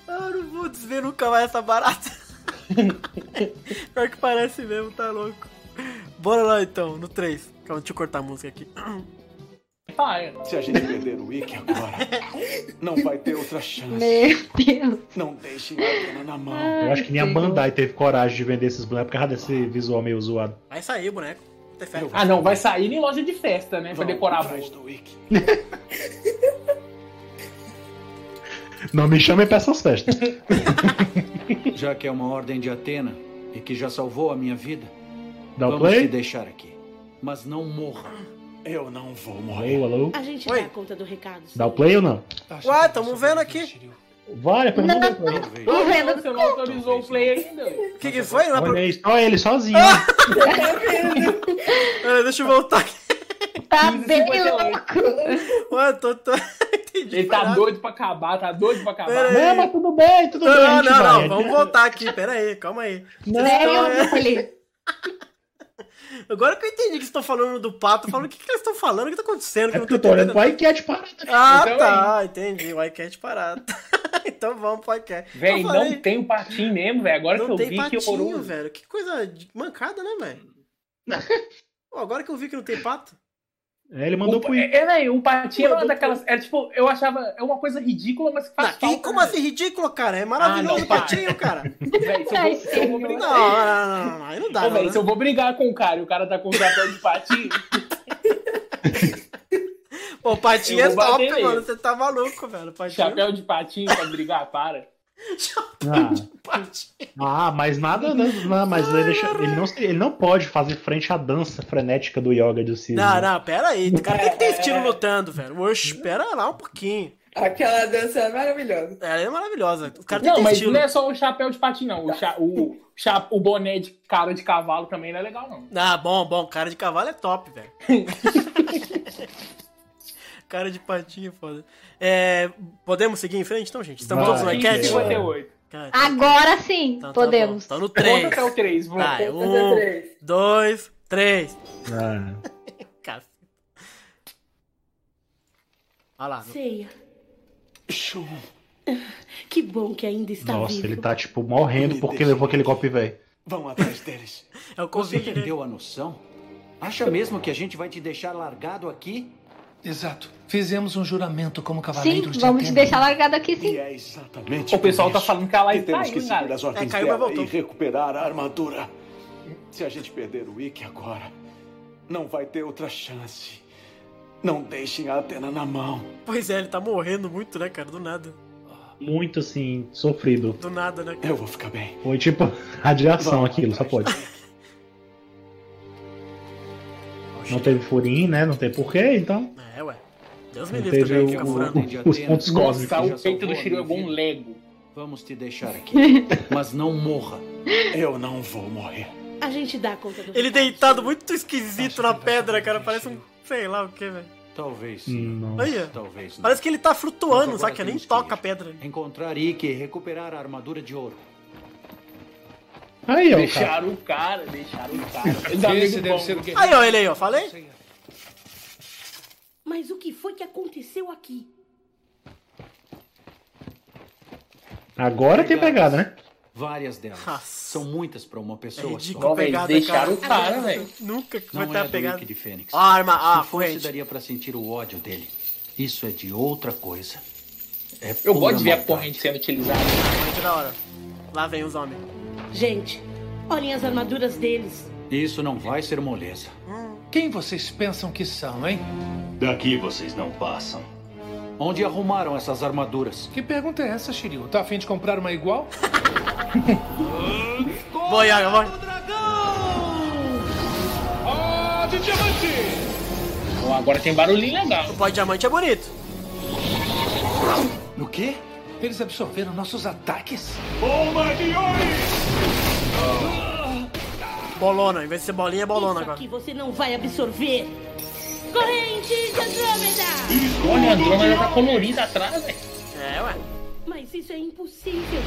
Ah, eu não vou desver nunca mais essa barata. Pior que parece mesmo, tá louco. Bora lá então, no 3. Calma, deixa eu cortar a música aqui. Se a gente perder o Wiki agora, não vai ter outra chance. Meu Deus. Não deixem a pena na mão. Eu acho que nem a Bandai teve coragem de vender esses bonecos por causa desse visual meio zoado. Vai sair, boneco. Tem fé. Ah, não, vai sair em loja de festa, né? Pra Vamos decorar a boca. do Wiki. Não me chamem pra essas festas. Já que é uma ordem de Atena e que já salvou a minha vida, Dá o vamos play? te deixar aqui. Mas não morra. Eu não vou morrer. Alô, alô? A gente Oi. dá conta do recado. Dá o play ou não? Ué, tamo vendo aqui. Vai, pelo amor de Deus. Tô vendo. Você não autorizou o play ainda? O que, que foi? Não é aí, só ele sozinho. Ah, deixa eu voltar aqui. Tá bem louco. Ué, tô, tô... Entendi. Ele tá nada. doido pra acabar, tá doido pra acabar. Pera aí. Não, mas tudo bem, tudo Não, bem. não, não, vai. vamos voltar aqui, pera aí, calma aí. Sério, Billy? Agora que eu entendi que vocês estão falando do pato, falando o que, que eles estão falando, o que tá acontecendo? que É eu porque eu tô olhando entendendo. pro iCat parado. Ah, Então, tá, entendi. O iCat parado. então vamos pro iCat. Véi, Eu falei, não tem o patinho mesmo, velho. Agora que não eu tem vi que patinho, horroroso. velho. Que coisa de mancada, né, velho? Pô, agora que eu vi que não tem pato. É, ele mandou O, pro é, é, velho, o patinho era uma Mandou daquelas. Era tipo, eu achava. É uma coisa ridícula, mas que faz que- falta. como né? assim ridículo, cara? É maravilhoso Ah, não, o patinho, cara. Véi, eu vou- eu Não, não, não, não, não, dá, Ô, né? se eu vou brigar com o cara e o cara tá com o chapéu de patinho, Pô, o patinho é top, nele. mano. Você tá maluco, velho. Patinho. chapéu de patinho pra brigar, para. Ah, ah, mas nada, né? Não, mas ele, deixa- ele não, ele não pode fazer frente à dança frenética do yoga do Cisne. Não, não, pera aí. O cara tem que ter estilo lutando, velho. Oxe, pera lá um pouquinho. Aquela dança é maravilhosa. Ela é maravilhosa. O cara Não, mas estilo. não é só o chapéu de patinho, não. O, cha- o, cha- o boné de cara de cavalo também não é legal, não. Ah, bom, bom. Cara de cavalo é top, velho. cara de patinho, foda. É, podemos seguir em frente, então, gente? Estamos todos no enquete? 58. Cara, Agora sim, então tá podemos. bom. Tá no Conta 3. até o 3, vamos. Tá, é Vamos fazer um, três. dois, três. Ah, Caceta. Olha lá. Ceia. Shun. Que bom que ainda está nossa, vivo. ele tá, tipo, morrendo porque levou aquele golpe velho. Vão atrás deles. É o Você Covid, né? perdeu a noção? Acha mesmo que a gente vai te deixar largado aqui? Exato. Fizemos um juramento como Sim, cavaleiros de vamos te deixar largado aqui E sim. é exatamente O pessoal tá falando que a que temos que seguir as ordens É, dela e recuperar a armadura. Se a gente perder o Ikki agora, não vai ter outra chance. Não deixem a Atena na mão. Pois é, ele tá morrendo muito, né, cara? Do nada. Muito, assim, sofrido. Do nada, né? Eu vou ficar bem. Foi tipo radiação Vamos aquilo, só pode. Não teve furinho, né? Não tem porquê, então. É, ué. Deus me livre teve também, fica furando. os pontos cósmicos. O peito do Shiryu é um vida. Lego. Vamos te deixar aqui. Mas não morra. Eu não vou morrer. A gente dá conta do Ele deitado muito esquisito na pedra, cara. Parece um. Sei lá o que, velho. Talvez sim. Aí, ó. Talvez não. Parece que ele tá flutuando, sabe? Que nem toca a pedra. Encontrar Ikki e recuperar a armadura de ouro. Aí, ó, cara. Deixaram o cara, deixaram o cara. Esse deve ser o que... Aí, ó, ele aí, ó. Falei? Mas o que foi que aconteceu aqui? Agora tem pegada, né? Várias delas. Nossa. São muitas para uma É pessoa ridículo só. Pegada, deixaram cara. o cara, velho. Nunca que Não vai ter é a do pegada. Fênix. A arma, ah, Se fosse, corrente. daria para sentir o ódio dele. Isso é de outra coisa. É Eu gosto de ver a corrente sendo utilizada. Ah, muito da hora. Lá vem os homens. Gente, olhem as armaduras deles. Isso não vai ser moleza. Quem vocês pensam que são, hein? Daqui vocês não passam. Onde arrumaram essas armaduras? Que pergunta é essa, Shiryu? Tá afim de comprar uma igual? Boa, Yaga, vai. Oh, de diamante! Ó, agora tem barulhinho legal. O pó de diamante é bonito. No quê? Eles absorveram nossos ataques? Bomba de Ori! Bolona, em vez de ser bolinha, é bolona Isso agora. aqui você não vai absorver. Corrente de Andrômeda! Olha, a Andrômeda tá colorida atrás, velho. É, ué. Isso é impossível.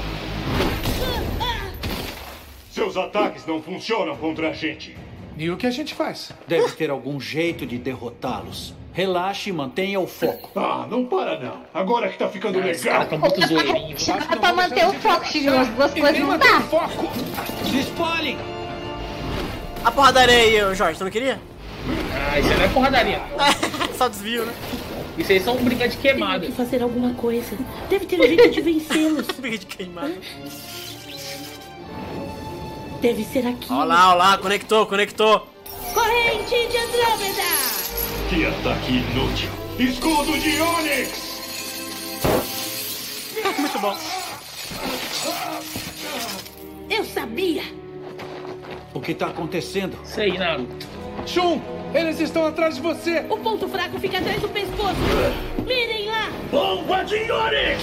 Seus ataques não funcionam contra a gente. E o que a gente faz? Deve ter algum jeito de derrotá-los. Relaxe e mantenha o foco. Ah, não para não. Agora que tá ficando legal. tá muito zoeirinho. Dá pra manter o foco, Shiryu. As duas coisas não dá. Se espalhem! A porradaria aí, Jorge, tu não queria? Ah, isso não é porradaria. Só desvio, né? Isso aí são briga de Tem queimada. que fazer alguma coisa. Deve ter um jeito de vencê-los. Briga de queimada. Deve ser aqui. Ó lá, ó lá, conectou, conectou. Corrente de Andrômeda! Que ataque inútil. Escudo de Onix! Muito bom. Eu sabia! O que tá acontecendo? Aí, Naruto. Shun, eles estão atrás de você! O ponto fraco fica atrás do pescoço. Mirem lá! Bomba de Onix!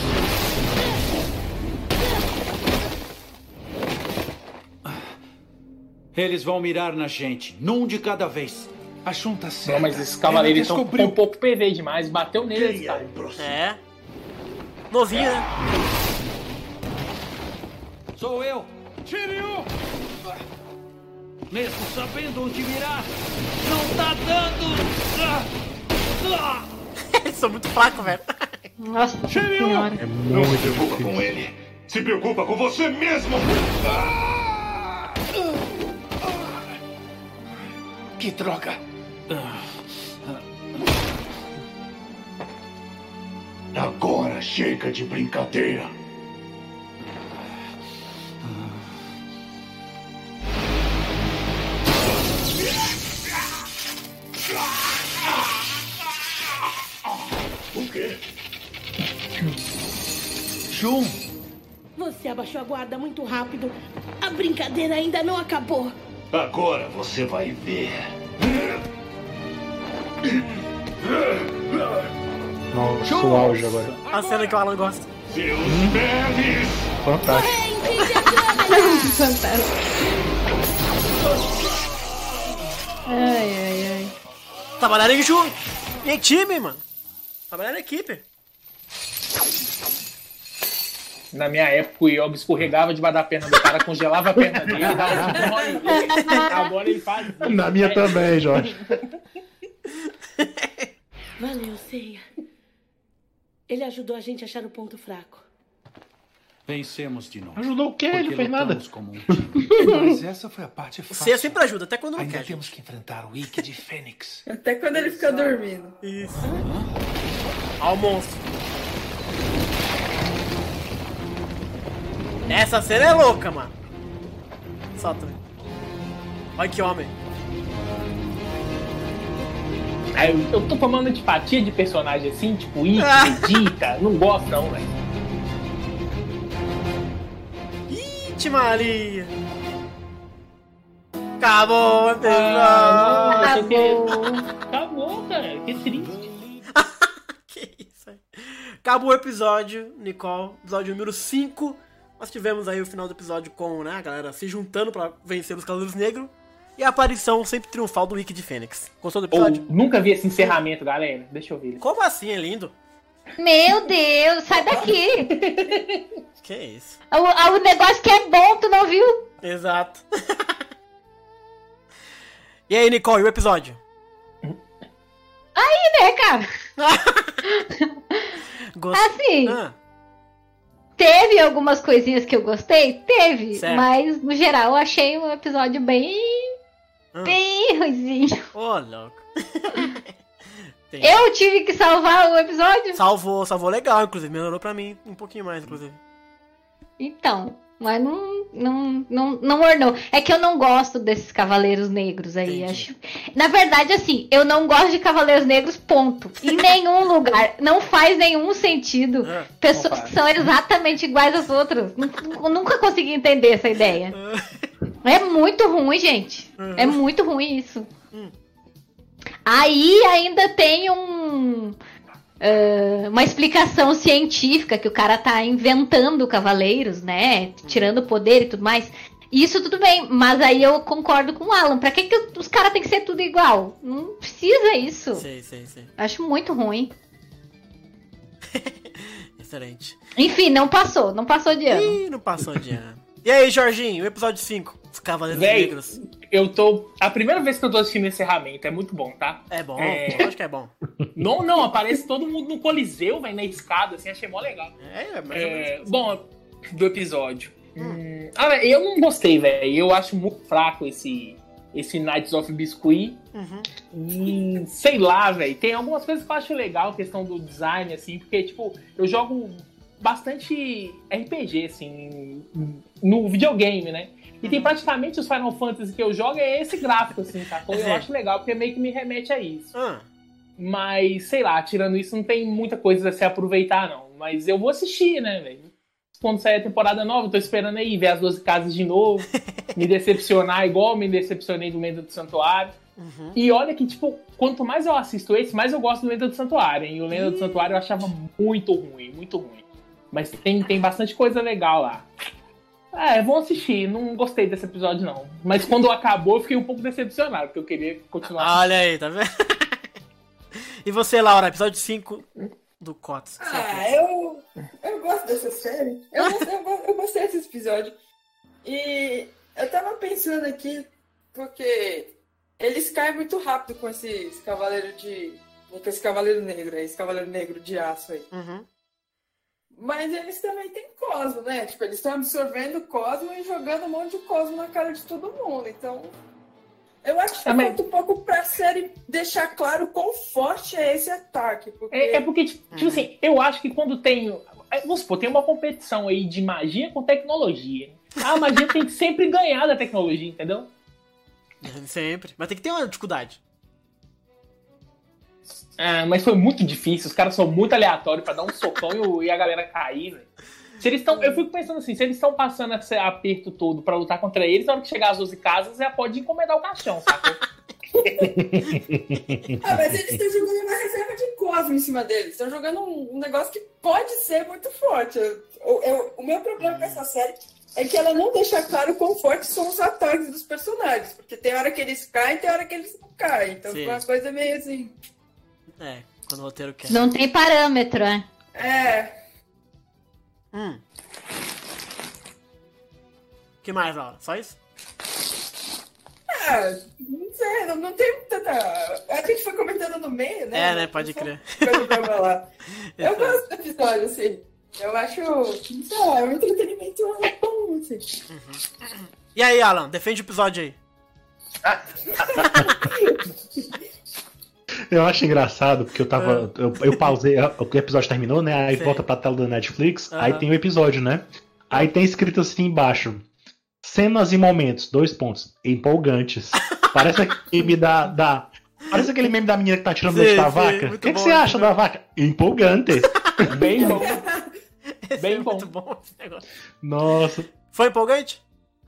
Eles vão mirar na gente, num de cada vez. A Shun tá Não, certa. mas esses cavaleiros estão um pouco PV demais. Bateu neles, cara. É. Novinho, né? Sou eu. Shiryu! Mesmo sabendo onde mirar, não tá dando. Ah! Ah! São muito fracos, velho. Nossa senhora. É Não se preocupa difícil. com ele. Se preocupa com você mesmo. Que droga! Agora chega de brincadeira. 21. Você abaixou a guarda muito rápido. A brincadeira ainda não acabou. Agora você vai ver. Nossa, o auge agora. A cena que o Alan gosta. Seus bebês! Fantástico. Fantástico. Ai, ai, ai. Trabalharam em junto. Em time, mano. Trabalharam em equipe. Na minha época, o Yoga escorregava debaixo da perna do cara, congelava a perna dele, dava um. Agora ele faz. Na minha também, Jorge. Valeu, Ceia. Ele ajudou a gente a achar o ponto fraco. Vencemos de novo. Ajudou o quê? Ele Porque fez nada. como um. Mas essa foi a parte fácil. Ceia sempre ajuda, até quando não Ainda quer. temos que enfrentar o Ikki de Fênix. Até quando ele fica dormindo. Isso. Olha o monstro. Essa cena é louca, mano. Solta. Olha que homem. Eu, eu tô tomando antipatia de personagem assim, tipo Ah. Vegeta. Não gosto, não, velho. Ite Maria. Acabou episódio. Ah, Acabou. Acabou, cara. Que triste. Que isso aí. Acabou o episódio, Nicole. Episódio número 5. Nós tivemos aí o final do episódio com né, a galera se juntando pra vencer os Cavaleiros Negros. E a aparição sempre triunfal do Wiki de Fênix. Gostou do episódio? nunca vi esse encerramento, galera. Deixa eu ver. Como assim? É lindo. Meu Deus, sai daqui. Que isso? O, o negócio que é bom, tu não viu? Exato. e aí, Nicole, e o episódio? Aí, né, cara? Gost... Assim, Ah, teve algumas coisinhas que eu gostei? Teve. Certo. Mas, no geral, eu achei um episódio bem. Ah. bem ruizinho. Ô, louco. Tem- Eu tive que salvar o episódio? Salvou, salvou legal, inclusive. Melhorou pra mim um pouquinho mais, inclusive. Então, mas não, não, não, não ornou. É que eu não gosto desses cavaleiros negros aí. Entendi. Acho... Na verdade, assim, eu não gosto de cavaleiros negros, ponto. Em nenhum lugar. Não faz nenhum sentido. Ah, Pessoas que são exatamente iguais às outras. Nunca consegui entender essa ideia. É muito ruim, gente. É muito ruim isso. Aí ainda tem um. Ah, uma explicação científica que o cara tá inventando cavaleiros, né? Tirando o poder e tudo mais. Isso tudo bem, mas aí eu concordo com o Alan. Pra que, que os caras têm que ser tudo igual? Não precisa isso. Sei, sei, sei. Acho muito ruim. Excelente. Enfim, não passou, não passou de ano. Ih, não passou de ano. E aí, Jorginho, o episódio 5? Os Cavaleiros Véi, Negros. Eu tô. A primeira vez que eu tô assistindo encerramento é muito bom, tá? É bom, É. eu acho que é bom. Não, não, aparece todo mundo no Coliseu, velho, na escada, assim, achei mó legal. É, é mais ou É, menos. bom, do episódio. Hum, ah, véi, eu não gostei, velho. Eu acho muito fraco esse, esse Knights of Biscuit. Uhum. E, sei lá, velho. Tem algumas coisas que eu acho legal, questão do design, assim, porque, tipo, eu jogo bastante RPG, assim, no videogame, né? E tem praticamente os Final Fantasy que eu jogo é esse gráfico, assim, sacou? Eu Sim. acho legal, porque meio que me remete a isso. Ah, Mas, sei lá, tirando isso, não tem muita coisa a se aproveitar, não. Mas eu vou assistir, né, velho? Quando sair a temporada nova, eu tô esperando aí ver as 12 casas de novo, me decepcionar igual me decepcionei do Lenda do Santuário. uhum. E olha que, tipo, quanto mais eu assisto esse, mais eu gosto do Lenda do Santuário. hein? E o Lenda do Santuário eu achava muito ruim, muito ruim. Mas tem, tem bastante coisa legal lá. É, vão assistir. Não gostei desse episódio, não. Mas quando acabou, eu fiquei um pouco decepcionado, porque eu queria continuar Olha aí, tá vendo? e você, Laura, episódio 5 do Cots. Ah, eu, eu gosto dessa série. Eu, eu, eu gostei desse episódio. E eu tava pensando aqui, porque eles caem muito rápido com esses cavaleiros de. com esse cavaleiro negro aí, esse cavaleiro negro de aço aí. Uhum. Mas eles também têm Cosmo, né? Tipo, eles estão absorvendo Cosmo e jogando um monte de Cosmo na cara de todo mundo. Então. Eu acho que falta um pouco pra série deixar claro quão forte é esse ataque. Porque... É, é porque, tipo tipo assim, eu acho que quando tem. Vamos supor, tem uma competição aí de magia com tecnologia. A magia tem que sempre ganhar da tecnologia, entendeu? Sempre. Mas tem que ter uma dificuldade. Ah, mas foi muito difícil, os caras são muito aleatórios pra dar um socão e, e a galera cair, velho. Se eles estão. Eu fico pensando assim, se eles estão passando esse aperto todo pra lutar contra eles, na hora que chegar às 12 casas, já pode encomendar o caixão, saca? Ah, mas eles estão jogando uma reserva de Cosmo em cima deles. Estão jogando um, um negócio que pode ser muito forte. O, eu- o meu problema com essa série é que ela não deixa claro quão fortes são os ataques dos personagens. Porque tem hora que eles caem, tem hora que eles não caem. Então Sim. uma coisa meio assim. É, quando o roteiro quer. Não tem parâmetro, né? É. Hum. que mais, Laura? Só isso? Ah, não sei, não, não tem tanta. A gente foi comentando no meio, né? É, né? Pode crer. Pra falar. Eu gosto do episódio, assim. Eu acho. Sei lá, é um entretenimento bom, assim. E aí, Alan, defende o episódio aí. Eu acho engraçado, porque eu tava. Eu, eu pausei, o episódio terminou, né? Aí Sim. volta pra tela da Netflix, Aham. aí tem o episódio, né? Aí tem escrito assim embaixo: cenas e momentos, dois pontos, empolgantes. Parece aquele meme da. da parece aquele meme da menina que tá tirando leite da sim, vaca. O que, que bom, você acha da vaca? Empolgante. Bem bom. Bem bom. Muito bom esse negócio. Nossa. Foi empolgante?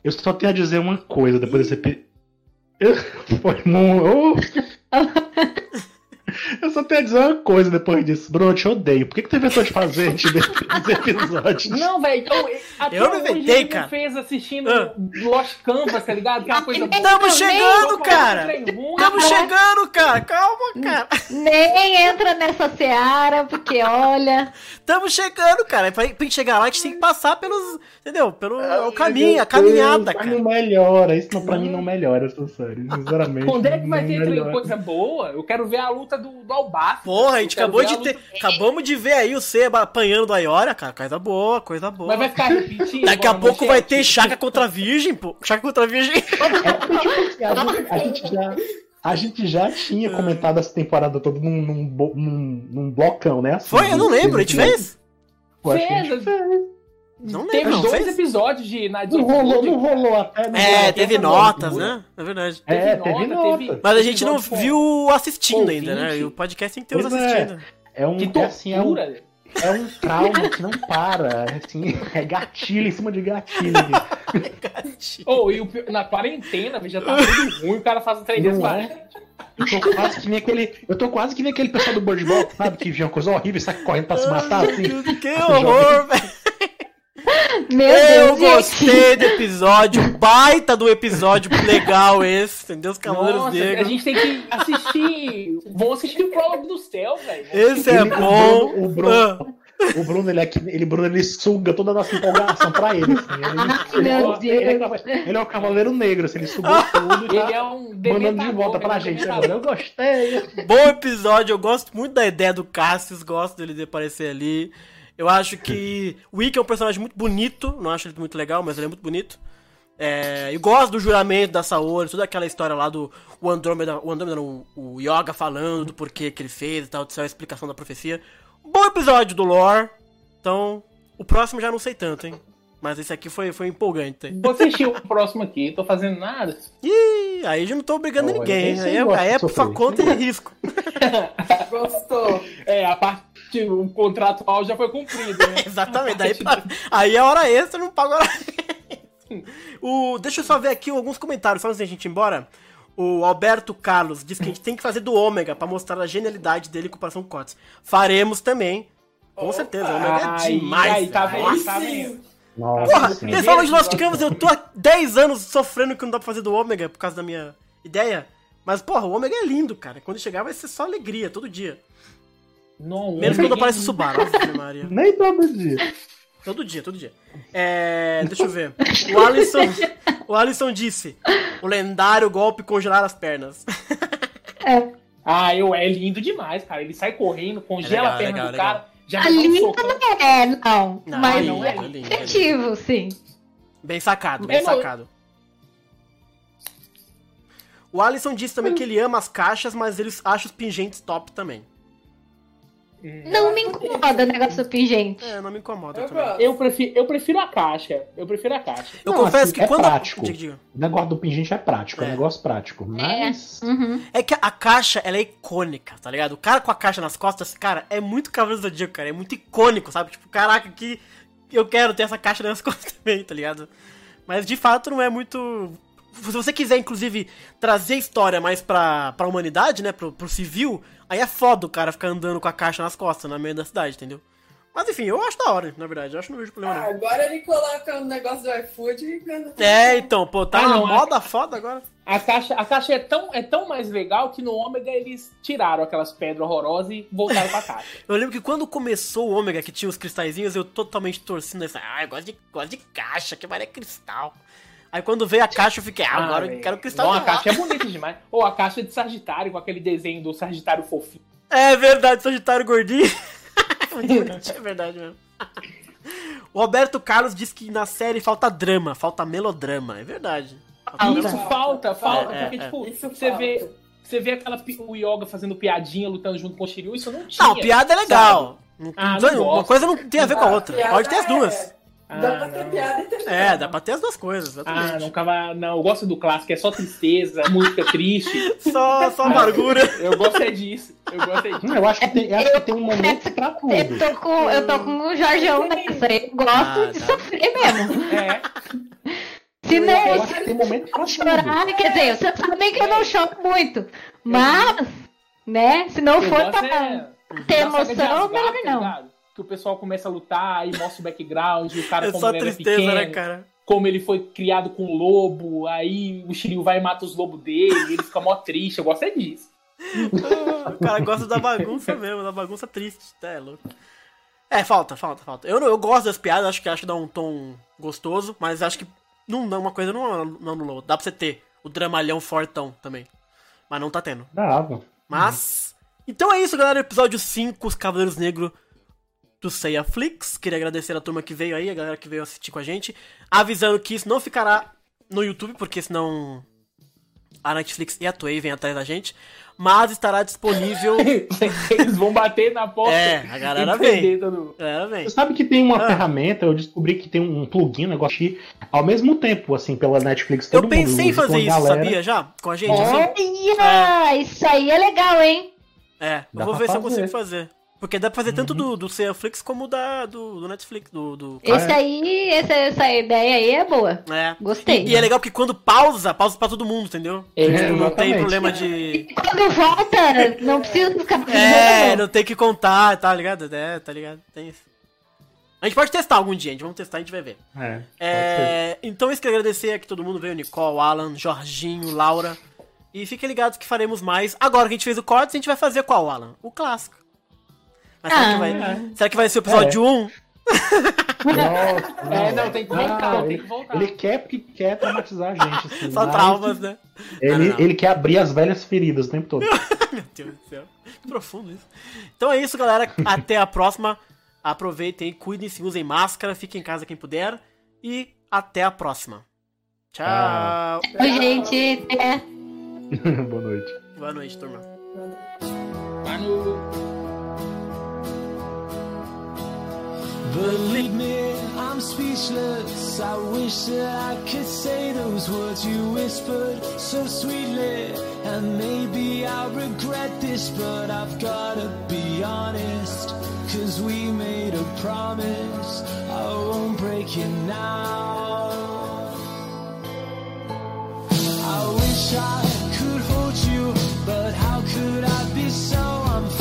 Eu só tenho a dizer uma coisa depois desse episódio. Foi muito. Eu só tenho a dizer uma coisa depois disso. Bruno, eu te odeio. Por que, que tu inventou de fazer esse esse episódio? Não, velho, então, até Eu não hoje inventei, ele me cara. fez assistindo Ah. Lost Canvas, tá ligado? Que é uma coisa boa. Tamo chegando, cara! Tamo chegando, cara! Calma, cara! Nem entra nessa seara, porque olha. Tamo chegando, cara! Pra, pra gente chegar lá, a gente tem que passar pelos. Entendeu? Pelo o caminho, Meu a caminhada, Deus, cara. Não melhora. Isso não, pra mim não melhora essa série. Sinceramente. Quando é que vai ter trem melhora. coisa boa? Eu quero ver a luta do, do Albaço. Porra, a gente acabou de a ter. Acabamos de ver aí o Seba apanhando do Ayora, cara. Coisa boa, coisa boa. Mas vai ficar repetindo. Daqui a pouco vai ter Chaka contra a Virgem, pô. Chaka contra a Virgem. A gente, a gente já, a gente já tinha comentado essa temporada toda num, num, num, num blocão, né? Assim, Foi? Eu não lembro, a gente fez? A gente Fez, Não Teve lembro, não dois fez? episódios de Night Não rolou, não rolou até. não É, teve notas, né? É verdade. É, teve nota, nota. Mas a gente não viu assistindo ainda, né? E o podcast tem que ter os é. assistindo. É um, Que é, assim, é um, tortura. é um trauma que não para. é Assim, é gatilho em cima de gatilho. Oh, e o na quarentena, já tá tudo ruim, o cara faz um trem desse. É? Eu tô quase que nem aquele. Eu tô quase que nem aquele pessoal do Bird sabe? Que via uma coisa horrível e sai correndo pra se matar assim. Que horror, velho. Meu Eu Deus, gostei do episódio, baita do episódio legal esse, entendeu? Os Cavaleiros Nossa, a Negros. gente tem que assistir. Vamos assistir o prólogo do céu, velho. Esse é bom. O Bruno, Ah. o Bruno, ele, é que, ele, Bruno, ele suga toda a nossa empolgação pra ele. Assim. Ele, ele, Meu ele, ele, é, ele é o Cavaleiro Negro, assim, ele sugou tudo e Ele tá é um mandando de dementador, volta pra é gente dementador. agora. Eu gostei. Bom episódio, eu gosto muito da ideia do Cassius, gosto dele de aparecer ali. Eu acho que o Ikki é um personagem muito bonito, não acho ele muito legal, mas ele é muito bonito. É, eu gosto do juramento da Saori, toda aquela história lá do o Andrômeda, o Andrômeda não, o Yoga falando do porquê que ele fez e tal, de ser a explicação da profecia. Bom episódio do lore. Então, o próximo já não sei tanto, hein. Mas esse aqui foi, foi empolgante. hein. Vou assistir o próximo aqui, tô fazendo nada. Ih, aí já não tô obrigando Olha, ninguém, Aí aí é, aí é por sua conta e risco. Gostou. É, a parte, o contratual já foi cumprido, né? Exatamente. Daí, aí é hora extra, não paga hora o, Deixa eu só ver aqui alguns comentários, só antes da gente ir embora. O Alberto Carlos diz que a gente tem que fazer do Ômega pra mostrar a genialidade dele em comparação com o Cotes. Faremos também. Com certeza, o Ômega é demais. aí, tá vendo? Tá vendo? Nossa, Porra, sim. ele falou de Lost Canvas, eu tô há 10 anos sofrendo que não dá pra fazer do Ômega por causa da minha ideia. Mas, porra, o Ômega é lindo, cara. Quando chegar vai ser só alegria, todo dia. Não, Menos quando aparece o Subaru. Maria. Nem todo dia. Todo dia, todo dia. É, deixa eu ver. O Alisson, o Alisson disse: o lendário golpe congelar as pernas. Ah, eu, é lindo demais, cara. Ele sai correndo, congela É legal, a perna legal, do legal. cara. Já Ali um não é, não. Não, mas não é, é, não é. efetivo, sim. Bem sacado, bem É, não- sacado. O Alisson disse também que ele ama as caixas, mas ele acha os pingentes top também. Não me incomoda o negócio do pingente. É, não me incomoda Eu também. Eu prefiro, eu prefiro a caixa. Eu prefiro a caixa. Eu Não, confesso assim, que é quando. prático. Diga, diga. O negócio do pingente é prático, é, É. um negócio prático. Mas. Uhum. É que a caixa, ela é icônica, tá ligado? O cara com a caixa nas costas, cara, é muito Cavaleiro do Zodíaco, cara. É muito icônico, sabe? Tipo, caraca, que eu quero ter essa caixa nas costas também, tá ligado? Mas de fato não é muito. Se você quiser, inclusive, trazer a história mais pra, pra humanidade, né? Pro, pro civil, aí é foda o cara ficar andando com a caixa nas costas, no meio da cidade, entendeu? Mas enfim, eu acho da hora, na verdade. Eu acho que não vejo problema Ah, não. agora ele coloca um negócio do iFood e. É, então, pô, tá Ah, na é- moda foda agora. A caixa, a caixa é, tão, é tão mais legal que no Ômega eles tiraram aquelas pedras horrorosas e voltaram pra caixa. Eu lembro que quando começou o Ômega, que tinha os cristalzinhos, eu totalmente torcendo essa. Ah, eu gosto de, gosto de caixa, que vai é cristal. Aí quando veio a caixa, eu fiquei, ah, agora eu velho. quero cristal Não, a caixa é bonita demais. Ou a caixa de Sagitário, com aquele desenho do Sagitário fofinho. É verdade, Sagitário gordinho. Muito é verdade mesmo. O Roberto Carlos disse que na série falta drama, falta melodrama. É verdade. Falta Isso melodrama. falta, falta. É, é, porque, é. tipo, Isso você falta. vê. Você vê aquela, o Yoga fazendo piadinha, lutando junto com o Shiryu, isso não tinha. Não, piada é legal. Ah, não- uma gosto. coisa não tem a ver com a Ah, outra. Pode ter as é- duas. Dá Ah, pra ter não. piada e ter É, dá pra ter as duas coisas, exatamente. Ah, não, cava... não, eu gosto do clássico, é só tristeza, música triste. Só, só amargura. Eu gosto é disso. Eu gosto é disso. Hum, Eu acho que tem, eu acho que tem um momento pra Eu tudo. tô com, eu tô com o Jorgeão nessa. Eu gosto Ah, de tá. sofrer mesmo. É. Se não, Eu acho que tem momento pra tudo. chorar, quer dizer, vocês sabem que eu não choro muito. Mas, né, se não Eu for pra é ter de emoção, melhor não. Que o pessoal começa a lutar e mostra o background, o cara É como só ele era tristeza, pequeno, né, cara? como ele foi criado com um lobo, aí o Shiryu vai e mata os lobos dele, e ele fica mó triste, eu gosto é disso. Ah, O cara gosta da bagunça mesmo, da bagunça triste, tá, é louco. É, falta, falta, falta. Eu, eu gosto das piadas, acho que acho que dá um tom gostoso, mas acho que não, não uma coisa não, não anulou. Dá pra você ter o dramalhão fortão também. Mas não tá tendo. Dava. Mas. Então é isso, galera. Episódio 5, Os Cavaleiros Negros do Seiya Flix. Queria agradecer a turma que veio aí, a galera que veio assistir com a gente. Avisando que isso não ficará no YouTube, porque senão a Netflix e a Toei vêm atrás da gente. Mas estará disponível. Eles vão bater na porta. É, a galera vem. todo galera vem. Você sabe que tem uma Ah. ferramenta, eu descobri que tem um plugin, um negócio de ao mesmo tempo, assim, pela Netflix. Eu todo pensei em mundo usa, fazer isso, galera- sabia? Já? Com a gente, assim? Olha, isso aí é legal, hein? É, eu Dá vou pra ver se eu fazer. consigo fazer. Porque dá pra fazer tanto do, do Seiya Flix como da, do, do Netflix, do... do... Esse aí, essa, essa ideia aí é boa. É. Gostei. E, e é legal porque quando pausa, pausa pra todo mundo, entendeu? É, Tipo, não tem problema de. Quando volta, não precisa ficar É, não tem que contar, tá ligado? É, tá ligado? Tem isso. A gente pode testar algum dia, a gente vamos testar, a gente vai ver. É. É, então, isso que agradecer aqui todo mundo veio: Nicole, Alan, Jorginho, Laura. E fiquem ligados que faremos mais. Agora que a gente fez o corte, a gente vai fazer qual, Alan? O clássico. Mas será, Ah. que vai, será que vai ser o episódio 1? Nossa, É, não, tem que voltar, Não, tem ele, que voltar. ele quer porque quer traumatizar a gente. Assim, Só mas traumas, né? Ele, Ah, não. ele quer abrir as velhas feridas o tempo todo. Meu Deus do céu. Que profundo isso. Então é isso, galera. Até a próxima. Aproveitem, cuidem-se, usem máscara, fiquem em casa quem puder. E até a próxima. Tchau. Oi, gente. É. Boa noite. Boa noite, turma. Believe me, I'm speechless. I wish that I could say those words you whispered so sweetly. And maybe I'll regret this, but I've gotta be honest. Cause we made a promise, I won't break it now. I wish I could hold you, but how could I be so unfair?